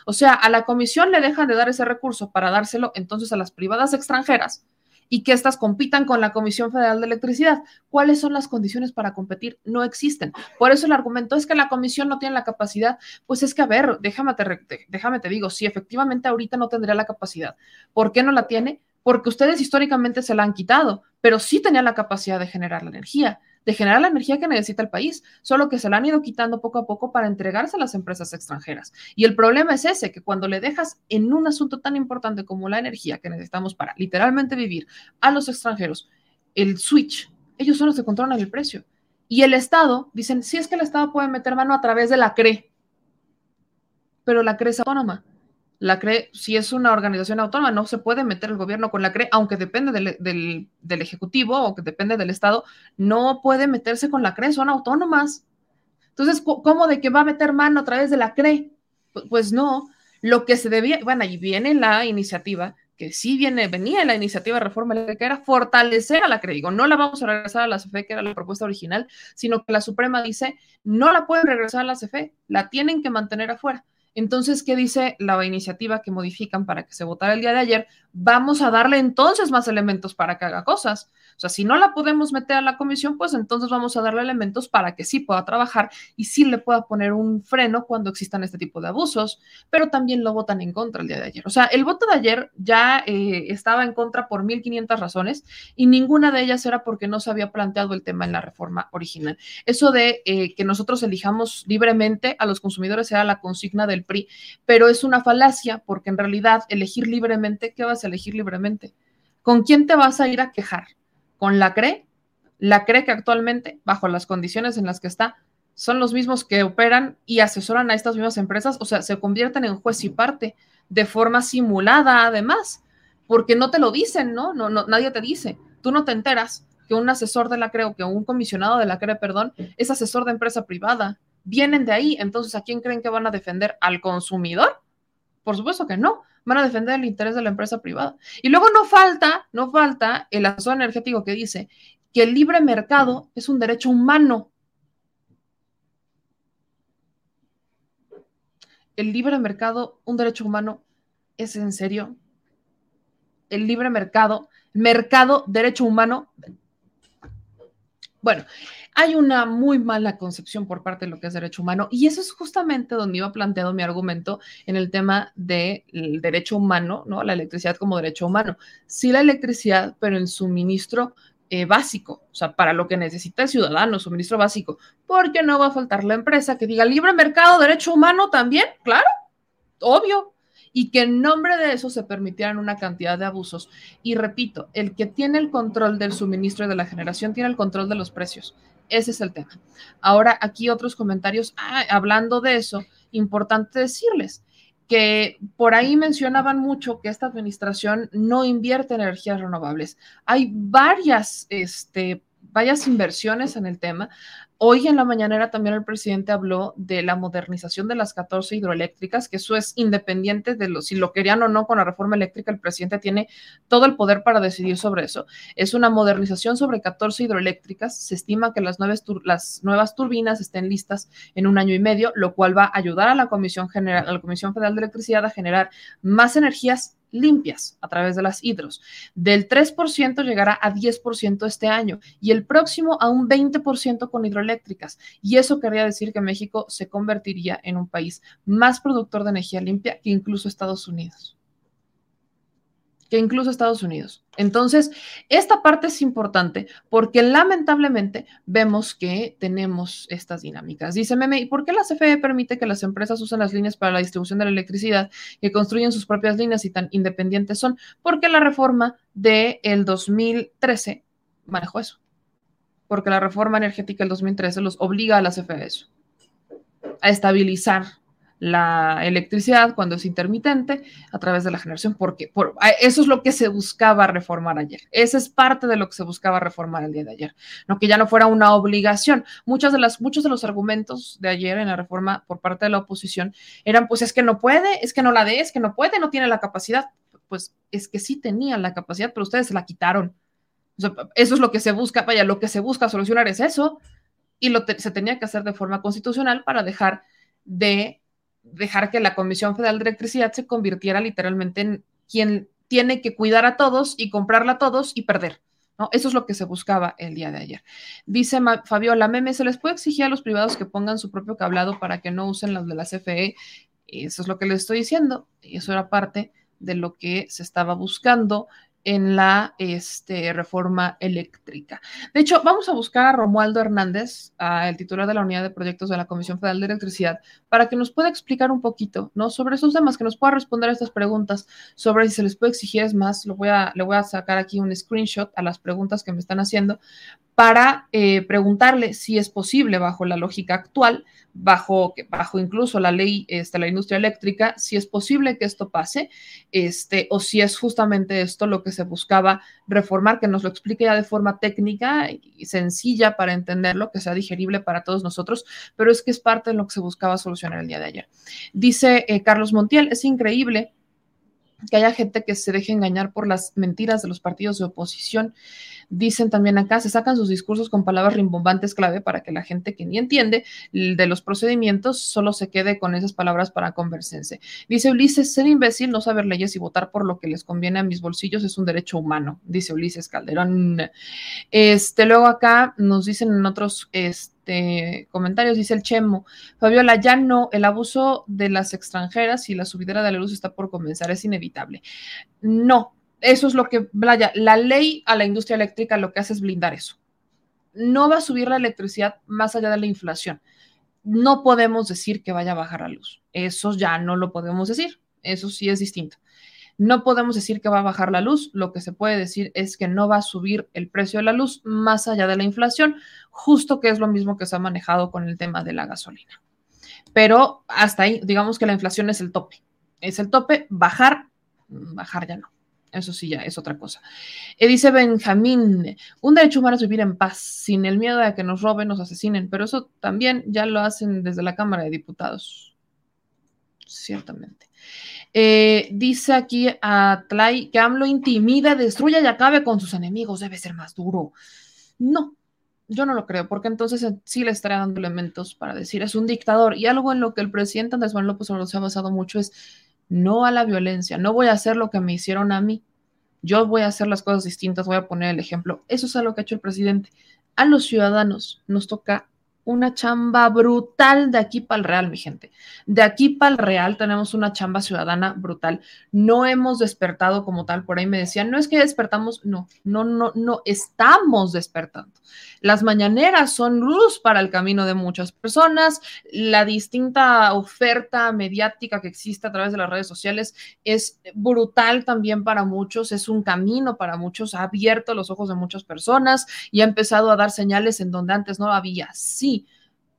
o sea, a la comisión le dejan de dar ese recurso para dárselo entonces a las privadas extranjeras y que éstas compitan con la Comisión Federal de Electricidad. ¿Cuáles son las condiciones para competir? No existen. Por eso el argumento es que la comisión no tiene la capacidad. Pues es que, a ver, déjame te, déjame te digo, si efectivamente ahorita no tendría la capacidad, ¿por qué no la tiene? Porque ustedes históricamente se la han quitado, pero sí tenía la capacidad de generar la energía de generar la energía que necesita el país, solo que se la han ido quitando poco a poco para entregarse a las empresas extranjeras. Y el problema es ese, que cuando le dejas en un asunto tan importante como la energía que necesitamos para literalmente vivir a los extranjeros, el switch, ellos son los que controlan el precio. Y el Estado, dicen, si es que el Estado puede meter mano a través de la CRE, pero la CRE es autónoma. La CRE, si es una organización autónoma, no se puede meter el gobierno con la CRE, aunque depende del, Ejecutivo o que depende del Estado, no puede meterse con la CRE, son autónomas. Entonces, ¿cómo de que va a meter mano a través de la CRE? Pues no, lo que se debía, bueno, ahí viene la iniciativa, que sí viene, venía la iniciativa de reforma que era fortalecer a la CRE. Digo, no la vamos a regresar a la CFE, que era la propuesta original, sino que la Suprema dice, no la pueden regresar a la CFE, la tienen que mantener afuera. Entonces, ¿qué dice la iniciativa que modifican para que se votara el día de ayer? Vamos a darle entonces más elementos para que haga cosas. O sea, si no la podemos meter a la comisión, pues entonces vamos a darle elementos para que sí pueda trabajar y sí le pueda poner un freno cuando existan este tipo de abusos, pero también lo votan en contra el día de ayer. O sea, el voto de ayer ya eh, estaba en contra por 1.500 razones y ninguna de ellas era porque no se había planteado el tema en la reforma original. Eso de eh, que nosotros elijamos libremente a los consumidores era la consigna del PRI, pero es una falacia porque en realidad elegir libremente, ¿qué vas a elegir libremente? ¿Con quién te vas a ir a quejar? ¿Con la CRE? La CRE que actualmente, bajo las condiciones en las que está, son los mismos que operan y asesoran a estas mismas empresas, o sea, se convierten en juez y parte de forma simulada además, porque no te lo dicen, ¿no? No, no nadie te dice, tú no te enteras que un asesor de la CRE o que un comisionado de la CRE, perdón, es asesor de empresa privada vienen de ahí. Entonces, ¿a quién creen que van a defender? ¿Al consumidor? Por supuesto que no. Van a defender el interés de la empresa privada. Y luego no falta, no falta el asesor energético que dice que el libre mercado es un derecho humano. El libre mercado, un derecho humano, ¿es en serio? El libre mercado, mercado, derecho humano, Bueno, hay una muy mala concepción por parte de lo que es derecho humano y eso es justamente donde iba planteado mi argumento en el tema del derecho humano, ¿no? La electricidad como derecho humano. Sí la electricidad, pero en suministro eh, básico, o sea, para lo que necesita el ciudadano, suministro básico, porque no va a faltar la empresa que diga libre mercado, derecho humano también, claro, obvio, y que en nombre de eso se permitieran una cantidad de abusos. Y repito, el que tiene el control del suministro y de la generación tiene el control de los precios. Ese es el tema. Ahora, aquí otros comentarios ah, hablando de eso, importante decirles que por ahí mencionaban mucho que esta administración no invierte en energías renovables. Hay varias, este, varias inversiones en el tema. Hoy en la mañanera también el presidente habló de la modernización de las 14 hidroeléctricas, que eso es independiente de lo, si lo querían o no con la reforma eléctrica, el presidente tiene todo el poder para decidir sobre eso. Es una modernización sobre 14 hidroeléctricas. Se estima que las, las nuevas turbinas estén listas en un año y medio, lo cual va a ayudar a la Comisión, General, a la Comisión Federal de Electricidad a generar más energías limpias a través de las hidros. Del 3% llegará a 10% este año y el próximo a un 20% con hidroeléctricas. Y eso querría decir que México se convertiría en un país más productor de energía limpia que incluso Estados Unidos que incluso Estados Unidos. Entonces, esta parte es importante porque lamentablemente vemos que tenemos estas dinámicas. Dice Meme, ¿y por qué la CFE permite que las empresas usen las líneas para la distribución de la electricidad, que construyen sus propias líneas y tan independientes son? Porque la reforma del el 2013 manejó eso. Porque la reforma energética del 2013 los obliga a la CFE a estabilizar la electricidad cuando es intermitente a través de la generación, porque por, eso es lo que se buscaba reformar ayer. Esa es parte de lo que se buscaba reformar el día de ayer, no que ya no fuera una obligación. Muchas de las, muchos de los argumentos de ayer en la reforma por parte de la oposición eran, pues es que no puede, es que no la dé, es que no puede, no tiene la capacidad. Pues es que sí tenía la capacidad, pero ustedes se la quitaron. eso es lo que se busca, vaya, lo que se busca solucionar es eso, y lo se tenía que hacer de forma constitucional para dejar de dejar que la Comisión Federal de Electricidad se convirtiera literalmente en quien tiene que cuidar a todos y comprarla a todos y perder. ¿no? Eso es lo que se buscaba el día de ayer. Dice Fabiola Meme, ¿se les puede exigir a los privados que pongan su propio cablado para que no usen los de la CFE? Eso es lo que les estoy diciendo. Eso era parte de lo que se estaba buscando en la este, reforma eléctrica. De hecho, vamos a buscar a Romualdo Hernández, el titular de la unidad de proyectos de la Comisión Federal de Electricidad, para que nos pueda explicar un poquito, ¿no? Sobre esos temas, que nos pueda responder a estas preguntas, sobre si se les puede exigir es más. Lo voy a, le voy a sacar aquí un screenshot a las preguntas que me están haciendo para eh, preguntarle si es posible, bajo la lógica actual, bajo, bajo incluso la ley de este, la industria eléctrica, si es posible que esto pase, este, o si es justamente esto lo que se buscaba reformar, que nos lo explique ya de forma técnica y sencilla para entenderlo, que sea digerible para todos nosotros, pero es que es parte de lo que se buscaba solucionar el día de ayer. Dice eh, Carlos Montiel, es increíble que haya gente que se deje engañar por las mentiras de los partidos de oposición. Dicen también acá, se sacan sus discursos con palabras rimbombantes clave para que la gente que ni entiende de los procedimientos solo se quede con esas palabras para convencerse. Dice Ulises, ser imbécil, no saber leyes y votar por lo que les conviene a mis bolsillos es un derecho humano, dice Ulises Calderón. Este, luego acá nos dicen en otros, este, este, comentarios, dice el Chemo. Fabiola, ya no, el abuso de las extranjeras y la subidera de la luz está por comenzar, es inevitable. No, eso es lo que, vaya, la ley a la industria eléctrica lo que hace es blindar eso. No va a subir la electricidad más allá de la inflación. No podemos decir que vaya a bajar la luz. Eso ya no lo podemos decir. Eso sí es distinto. No podemos decir que va a bajar la luz, lo que se puede decir es que no va a subir el precio de la luz más allá de la inflación, justo que es lo mismo que se ha manejado con el tema de la gasolina. Pero hasta ahí, digamos que la inflación es el tope. Es el tope, bajar, bajar ya no. Eso sí, ya es otra cosa. Y dice Benjamín, un derecho humano es vivir en paz, sin el miedo a que nos roben, nos asesinen, pero eso también ya lo hacen desde la Cámara de Diputados. Ciertamente. Eh, dice aquí a Tlay que AMLO intimida, destruya y acabe con sus enemigos. Debe ser más duro. No, yo no lo creo, porque entonces sí le estaría dando elementos para decir es un dictador. Y algo en lo que el presidente Andrés Manuel López Obrador se ha basado mucho es no a la violencia. No voy a hacer lo que me hicieron a mí. Yo voy a hacer las cosas distintas, voy a poner el ejemplo. Eso es algo que ha hecho el presidente. a los ciudadanos nos toca una chamba brutal de aquí para el Real, mi gente. De aquí para el Real tenemos una chamba ciudadana brutal. No hemos despertado como tal. Por ahí me decían, no es que despertamos, no, no, no, no, estamos despertando. Las mañaneras son luz para el camino de muchas personas. La distinta oferta mediática que existe a través de las redes sociales es brutal también para muchos. Es un camino para muchos. Ha abierto los ojos de muchas personas y ha empezado a dar señales en donde antes no había. Sí,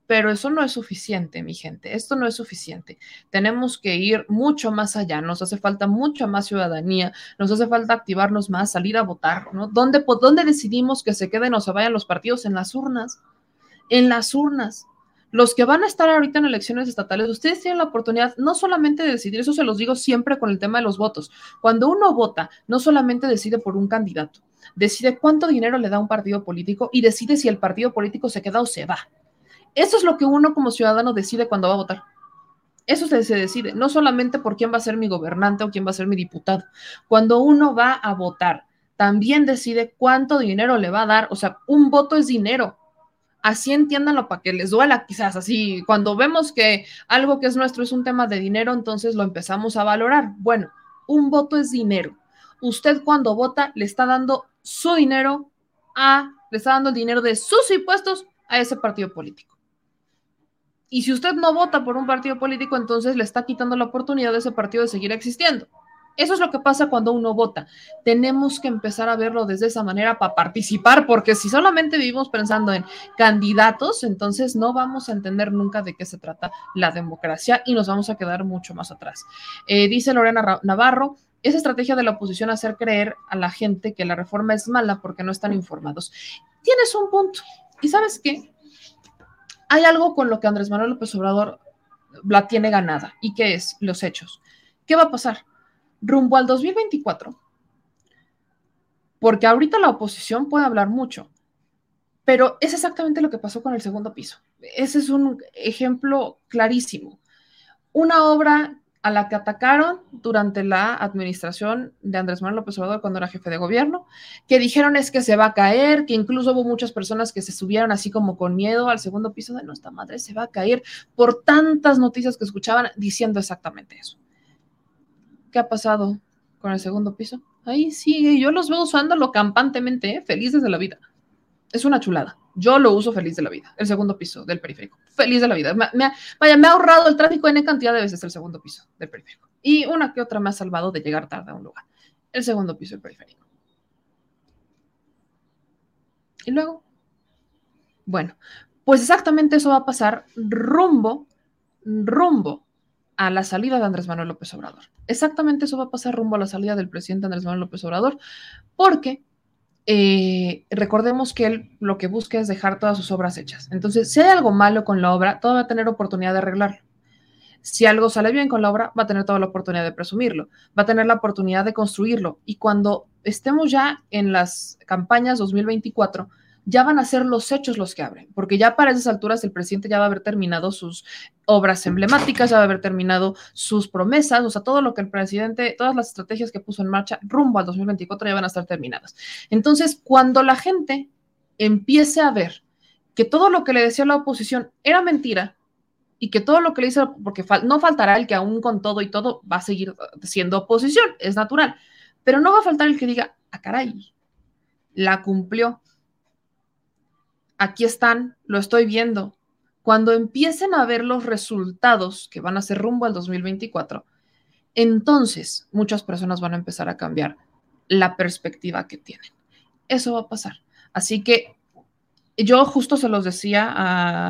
pero eso no es suficiente, mi gente. Esto no es suficiente. Tenemos que ir mucho más allá. Nos hace falta mucha más ciudadanía. Nos hace falta activarnos más, salir a votar, ¿no? ¿Dónde, dónde decidimos que se queden o se vayan los partidos? En las urnas. En las urnas. Los que van a estar ahorita en elecciones estatales, ustedes tienen la oportunidad no solamente de decidir, eso se los digo siempre con el tema de los votos. Cuando uno vota, no solamente decide por un candidato, decide cuánto dinero le da un partido político y decide si el partido político se queda o se va eso es lo que uno como ciudadano decide cuando va a votar. Eso se, decide, no solamente por quién va a ser mi gobernante o quién va a ser mi diputado. Cuando uno va a votar, también decide cuánto dinero le va a dar. O sea, un voto es dinero. Así entiéndanlo para que les duela, quizás así. Cuando vemos que algo que es nuestro es un tema de dinero, entonces lo empezamos a valorar. Bueno, un voto es dinero. Usted cuando vota le está dando su dinero a, le está dando el dinero de sus impuestos a ese partido político. Y si usted no vota por un partido político, entonces le está quitando la oportunidad de ese partido de seguir existiendo. Eso es lo que pasa cuando uno vota. Tenemos que empezar a verlo desde esa manera para participar, porque si solamente vivimos pensando en candidatos, entonces no vamos a entender nunca de qué se trata la democracia y nos vamos a quedar mucho más atrás. Eh, dice Lorena Navarro, esa estrategia de la oposición hacer creer a la gente que la reforma es mala porque no están informados. Tienes un punto. ¿Y sabes qué? Hay algo con lo que Andrés Manuel López Obrador la tiene ganada. ¿Y qué es? Los hechos. ¿Qué va a pasar? Rumbo al 2024, porque ahorita la oposición puede hablar mucho, pero es exactamente lo que pasó con el segundo piso. Ese es un ejemplo clarísimo. Una obra a la que atacaron durante la administración de Andrés Manuel López Obrador cuando era jefe de gobierno, que dijeron es que se va a caer, que incluso hubo muchas personas que se subieron así como con miedo al segundo piso de nuestra madre, se va a caer por tantas noticias que escuchaban diciendo exactamente eso. ¿Qué ha pasado con el segundo piso? Ahí sigue, yo los veo usándolo campantemente, ¿eh? felices de la vida. Es una chulada. Yo lo uso feliz de la vida, el segundo piso del periférico. Feliz de la vida. Me, vaya, me ha ahorrado el tráfico en cantidad de veces el segundo piso del periférico. Y una que otra me ha salvado de llegar tarde a un lugar. El segundo piso del periférico. Y luego, bueno, pues exactamente eso va a pasar rumbo, rumbo a la salida de Andrés Manuel López Obrador. Exactamente eso va a pasar rumbo a la salida del presidente Andrés Manuel López Obrador, porque eh, recordemos que él lo que busca es dejar todas sus obras hechas. Entonces, si hay algo malo con la obra, todo va a tener oportunidad de arreglarlo. Si algo sale bien con la obra, va a tener toda la oportunidad de presumirlo, va a tener la oportunidad de construirlo. Y cuando estemos ya en las campañas 2024, ya van a ser los hechos los que abren, porque ya para esas alturas el presidente ya va a haber terminado sus obras emblemáticas, ya va a haber terminado sus promesas, o sea, todo lo que el presidente, todas las estrategias que puso en marcha rumbo al 2024 ya van a estar terminadas. Entonces, cuando la gente empiece a ver que todo lo que le decía la oposición era mentira y que todo lo que le hizo, porque no faltará el que aún con todo y todo va a seguir siendo oposición, es natural, pero no va a faltar el que diga, ah, caray, la cumplió, aquí están, lo estoy viendo. Cuando empiecen a ver los resultados que van a ser rumbo al 2024, entonces muchas personas van a empezar a cambiar la perspectiva que tienen. Eso va a pasar. Así que yo justo se los decía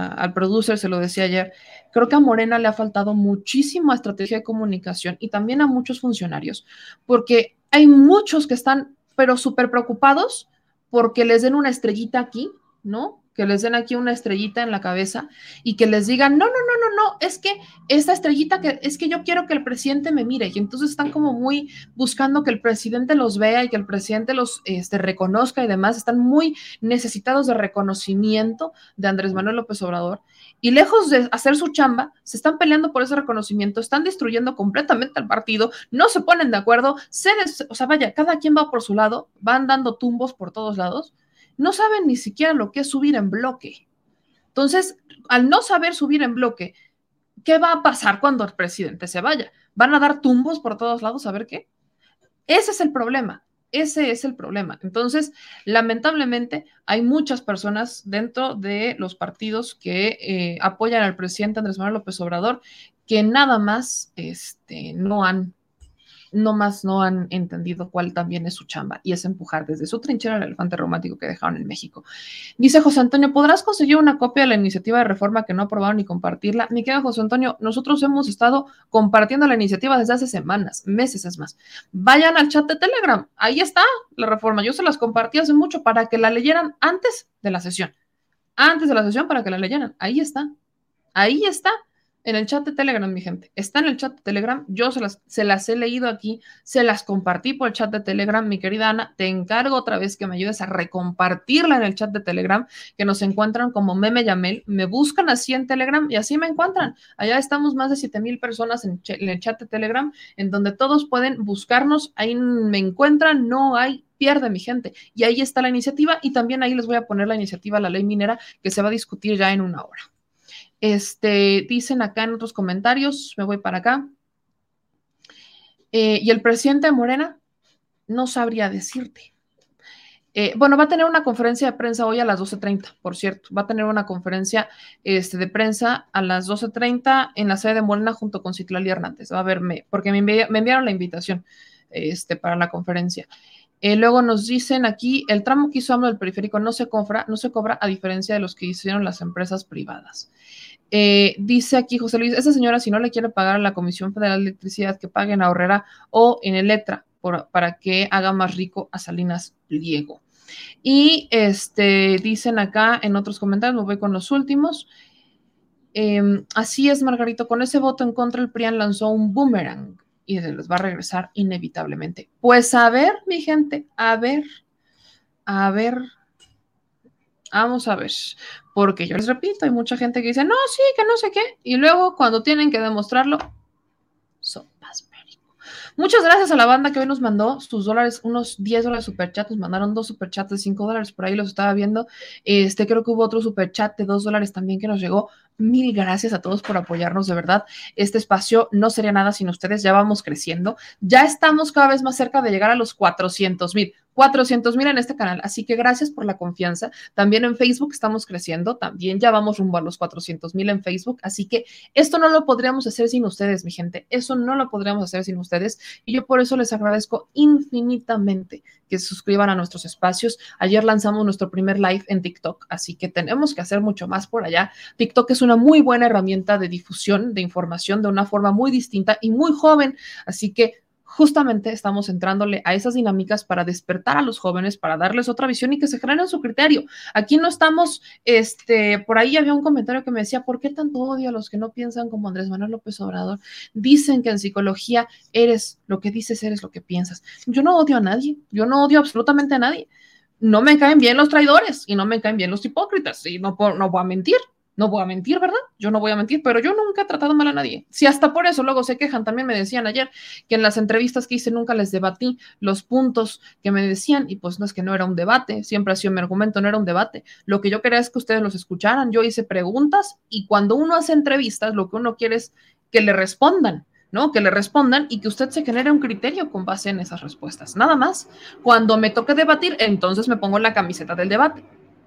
al producer, se lo decía ayer, creo que a Morena le ha faltado muchísima estrategia de comunicación y también a muchos funcionarios, porque hay muchos que están, pero súper preocupados porque les den una estrellita aquí, ¿no? Que les den aquí una estrellita en la cabeza y que les digan, no, no, no, no, no, es que esta estrellita que es que yo quiero que el presidente me mire y entonces están como muy buscando que el presidente los vea y que el presidente los este, reconozca y demás, están muy necesitados de reconocimiento de Andrés Manuel López Obrador. Y lejos de hacer su chamba, se están peleando por ese reconocimiento, están destruyendo completamente al partido, no se ponen de acuerdo, se o sea, vaya, cada quien va por su lado, van dando tumbos por todos lados no saben ni siquiera lo que es subir en bloque. Entonces, al no saber subir en bloque, ¿qué va a pasar cuando el presidente se vaya? ¿Van a dar tumbos por todos lados a ver qué? Ese es el problema. Ese es el problema. Entonces, lamentablemente, hay muchas personas dentro de los partidos que eh, apoyan al presidente Andrés Manuel López Obrador que nada más este, no han no más no han entendido cuál también es su chamba y es empujar desde su trinchera el elefante romántico que dejaron en México. Dice José Antonio, ¿podrás conseguir una copia de la iniciativa de reforma que no aprobaron y compartirla? Mi querido José Antonio, nosotros hemos estado compartiendo la iniciativa desde hace semanas, meses es más. Vayan al chat de Telegram, ahí está la reforma. Yo se las compartí hace mucho para que la leyeran antes de la sesión. Antes de la sesión para que la leyeran. Ahí está. Ahí está en el chat de Telegram, mi gente. Está en el chat de Telegram. Yo se las, se las he leído aquí, se las compartí por el chat de Telegram. Mi querida Ana, te encargo otra vez que me ayudes a recompartirla en el chat de Telegram, que nos encuentran como Meme Yamel. Me buscan así en Telegram y así me encuentran. Allá estamos más de 7 mil personas en, en el chat de Telegram, en donde todos pueden buscarnos. Ahí me encuentran, no hay pierde mi gente. Y ahí está la iniciativa y también ahí les voy a poner la iniciativa La Ley Minera que se va a discutir ya en una hora. Este, dicen acá en otros comentarios, me voy para acá. Eh, y el presidente de Morena no sabría decirte. Eh, bueno, va a tener una conferencia de prensa hoy a las 12.30, por cierto. Va a tener una conferencia este, de prensa a las 12.30 en la sede de Morena junto con Citlali Hernández. Va a verme, porque me, enviaron la invitación este, para la conferencia. Eh, luego nos dicen aquí, el tramo que hizo AMLO del periférico no se, cobra, no se cobra a diferencia de los que hicieron las empresas privadas. Eh, dice aquí José Luis, esa señora si no le quiere pagar a la Comisión Federal de Electricidad, que pague en Ahorrera o en Electra para que haga más rico a Salinas Pliego. Y este, dicen acá en otros comentarios, me voy con los últimos. Em, así es, Margarito, con ese voto en contra el PRIAN lanzó un boomerang y se les va a regresar inevitablemente. Pues a ver, mi gente, a ver, a ver Vamos a ver, porque yo les repito, hay mucha gente que dice, no, sí, que no sé qué, y luego cuando tienen que demostrarlo, sopas perico. Muchas gracias a la banda que hoy nos mandó sus dólares, unos 10 dólares superchat, nos mandaron dos superchats de 5 dólares, por ahí los estaba viendo. Este, creo que hubo otro superchat de 2 dólares también que nos llegó. Mil gracias a todos por apoyarnos, de verdad. Este espacio no sería nada sin ustedes, ya vamos creciendo. Ya estamos cada vez más cerca de llegar a los 400 mil. 400 mil en este canal, así que gracias por la confianza. También en Facebook estamos creciendo, también ya vamos rumbo a los 400 mil en Facebook, así que esto no lo podríamos hacer sin ustedes, mi gente, eso no lo podríamos hacer sin ustedes y yo por eso les agradezco infinitamente que se suscriban a nuestros espacios. Ayer lanzamos nuestro primer live en TikTok, así que tenemos que hacer mucho más por allá. TikTok es una muy buena herramienta de difusión de información de una forma muy distinta y muy joven, así que justamente estamos entrándole a esas dinámicas para despertar a los jóvenes, para darles otra visión y que se generen su criterio. Aquí no estamos, este, por ahí había un comentario que me decía, ¿por qué tanto odio a los que no piensan como Andrés Manuel López Obrador? Dicen que en psicología eres lo que dices, eres lo que piensas. Yo no odio a nadie, yo no odio absolutamente a nadie. No me caen bien los traidores y no me caen bien los hipócritas y no, no voy a mentir. No voy a mentir, ¿verdad? Yo no voy a mentir, pero yo nunca he tratado mal a nadie. Si hasta por eso luego se quejan, también me decían ayer que en las entrevistas que hice nunca les debatí los puntos que me decían y pues no es que no era un debate, siempre ha sido mi argumento, no era un debate. Lo que yo quería es que ustedes los escucharan. Yo hice preguntas y cuando uno hace entrevistas, lo que uno quiere es que le respondan. ¿no? Que le respondan y que usted se genere un criterio con base en esas respuestas. Nada más. Cuando me toque debatir, entonces me pongo la camiseta del debate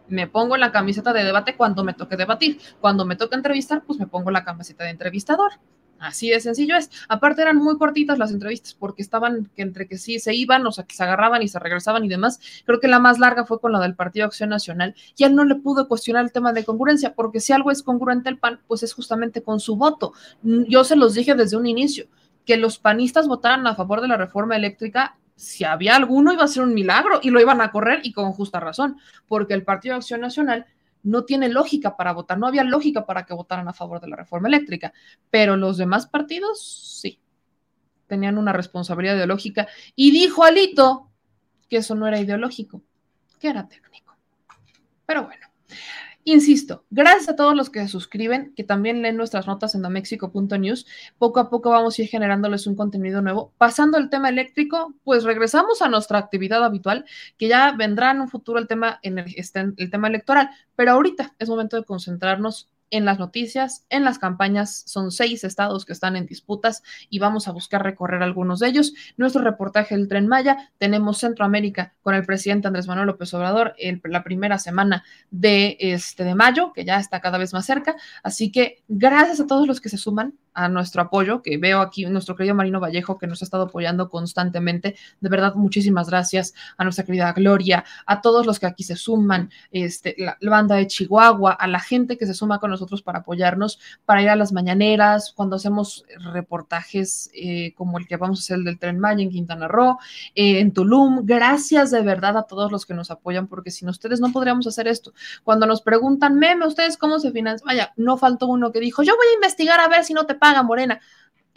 me pongo la camiseta de debate cuando me toque debatir. Cuando me toque entrevistar, pues me pongo la camiseta de entrevistador. Así de sencillo es. Aparte eran muy cortitas las entrevistas porque estaban que entre que sí se iban, o sea, que se agarraban y se regresaban y demás. Creo que la más larga fue con la del Partido Acción Nacional y él no le pudo cuestionar el tema de congruencia porque si algo es congruente el PAN, pues es justamente con su voto. Yo se los dije desde un inicio que los panistas votaran a favor de la reforma eléctrica si había alguno iba a ser un milagro y lo iban a correr y con justa razón, porque el Partido de Acción Nacional no tiene lógica para votar, no había lógica para que votaran a favor de la reforma eléctrica, pero los demás partidos sí, tenían una responsabilidad ideológica y dijo Alito que eso no era ideológico, que era técnico. Pero bueno, Insisto, gracias a todos los que se suscriben, que también leen nuestras notas en domexico.news, poco a poco vamos a ir generándoles un contenido nuevo. Pasando el tema eléctrico, pues regresamos a nuestra actividad habitual, que ya vendrá en un futuro el tema, en el, este, el tema electoral, pero ahorita es momento de concentrarnos en las noticias, en las campañas. Son seis estados que están en disputas y vamos a buscar recorrer algunos de ellos. Nuestro reportaje del Tren Maya, tenemos Centroamérica con el presidente Andrés Manuel López Obrador la primera semana de, este, de mayo, que ya está cada vez más cerca. Así que gracias a todos los que se suman a nuestro apoyo, que veo aquí nuestro querido Marino Vallejo que nos ha estado apoyando constantemente. De verdad, muchísimas gracias a nuestra querida Gloria, a todos los que aquí se suman, este, la, la banda de Chihuahua, a la gente que se suma con nosotros para apoyarnos, para ir a las mañaneras, cuando hacemos reportajes eh, como el que vamos a hacer del Tren Maya en Quintana Roo, eh, en Tulum. Gracias de verdad a todos los que nos apoyan, porque sin ustedes no podríamos hacer esto. Cuando nos preguntan, meme, ¿ustedes cómo se financian? Vaya, no faltó uno que dijo, yo voy a investigar a ver si no te pagan, Morena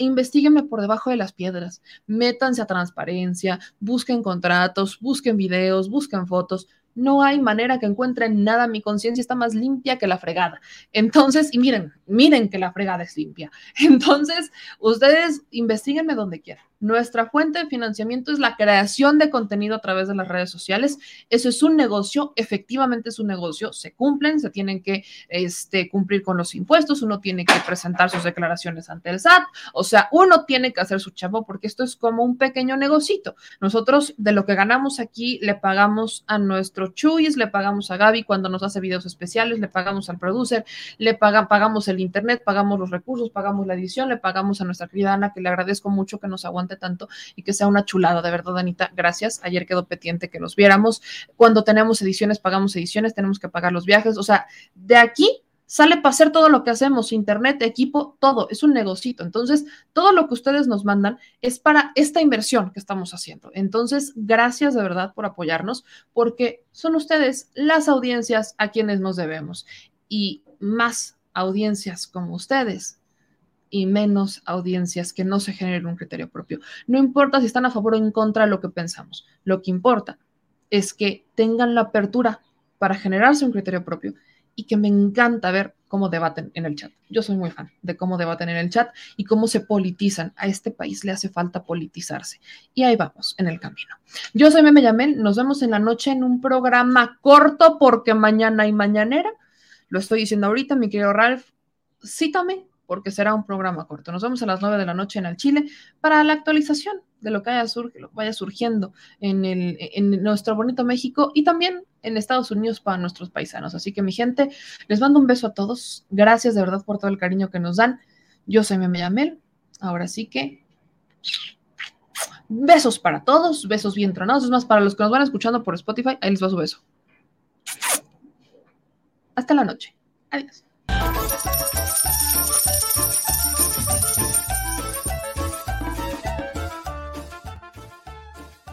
investiguenme por debajo de las piedras, métanse a transparencia, busquen contratos, busquen videos, busquen fotos, no hay manera que encuentren nada, mi conciencia está más limpia que la fregada. Entonces, y miren, miren que la fregada es limpia. Entonces, ustedes investiguenme donde quieran. Nuestra fuente de financiamiento es la creación de contenido a través de las redes sociales. Eso es un negocio, efectivamente es un negocio, se cumplen, se tienen que este, cumplir con los impuestos, uno tiene que presentar sus declaraciones ante el SAT, o sea, uno tiene que hacer su chavo porque esto es como un pequeño negocito. Nosotros de lo que ganamos aquí le pagamos a nuestro Chuyis, le pagamos a Gaby cuando nos hace videos especiales, le pagamos al producer, le pagamos el internet, pagamos los recursos, pagamos la edición, le pagamos a nuestra querida Ana, que le agradezco mucho que nos aguante tanto y que sea una chulada, de verdad, Anita, gracias. Ayer quedó pendiente que nos viéramos. Cuando tenemos ediciones, pagamos ediciones, tenemos que pagar los viajes, o sea, de aquí sale para hacer todo lo que hacemos, internet, equipo, todo, es un negocito. Entonces, todo lo que ustedes nos mandan es para esta inversión que estamos haciendo. Entonces, gracias de verdad por apoyarnos, porque son ustedes las audiencias a quienes nos debemos. Y más audiencias como ustedes y menos audiencias que no se generen un criterio propio. No importa si están a favor o en contra de lo que pensamos. Lo que importa es que tengan la apertura para generarse un criterio propio y que me encanta ver cómo debaten en el chat. Yo soy muy fan de cómo debaten en el chat y cómo se politizan. A este país le hace falta politizarse. Y ahí vamos, en el camino. Yo soy Meme Yamel. Nos vemos en la noche en un programa corto porque mañana hay mañanera. Lo estoy diciendo ahorita, mi querido Ralph. Cítame porque será un programa corto. Nos vemos a las 9 de la noche en el Chile para la actualización de lo que vaya surgiendo en nuestro bonito México y también en Estados Unidos para nuestros paisanos. Así que mi gente, les mando un beso a todos. Gracias de verdad por todo el cariño que nos dan. Yo soy Meme Yamel. Ahora sí que besos para todos, besos bien tronados. Es más, para los que nos van escuchando por Spotify, ahí les va su beso. Hasta la noche. Adiós.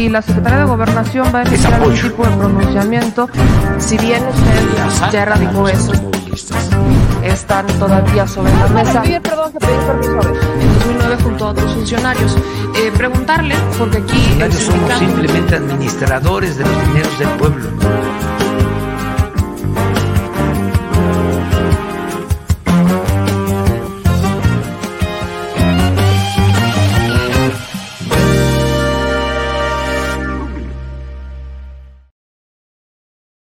Si la Secretaría de Gobernación va a emitir algún tipo de pronunciamiento, si bien usted ya erradicó eso, están todavía sobre la mesa. perdón, que pedir permiso En 2009 junto a otros funcionarios. Eh, preguntarle, porque aquí... somos simplemente administradores de los dineros del pueblo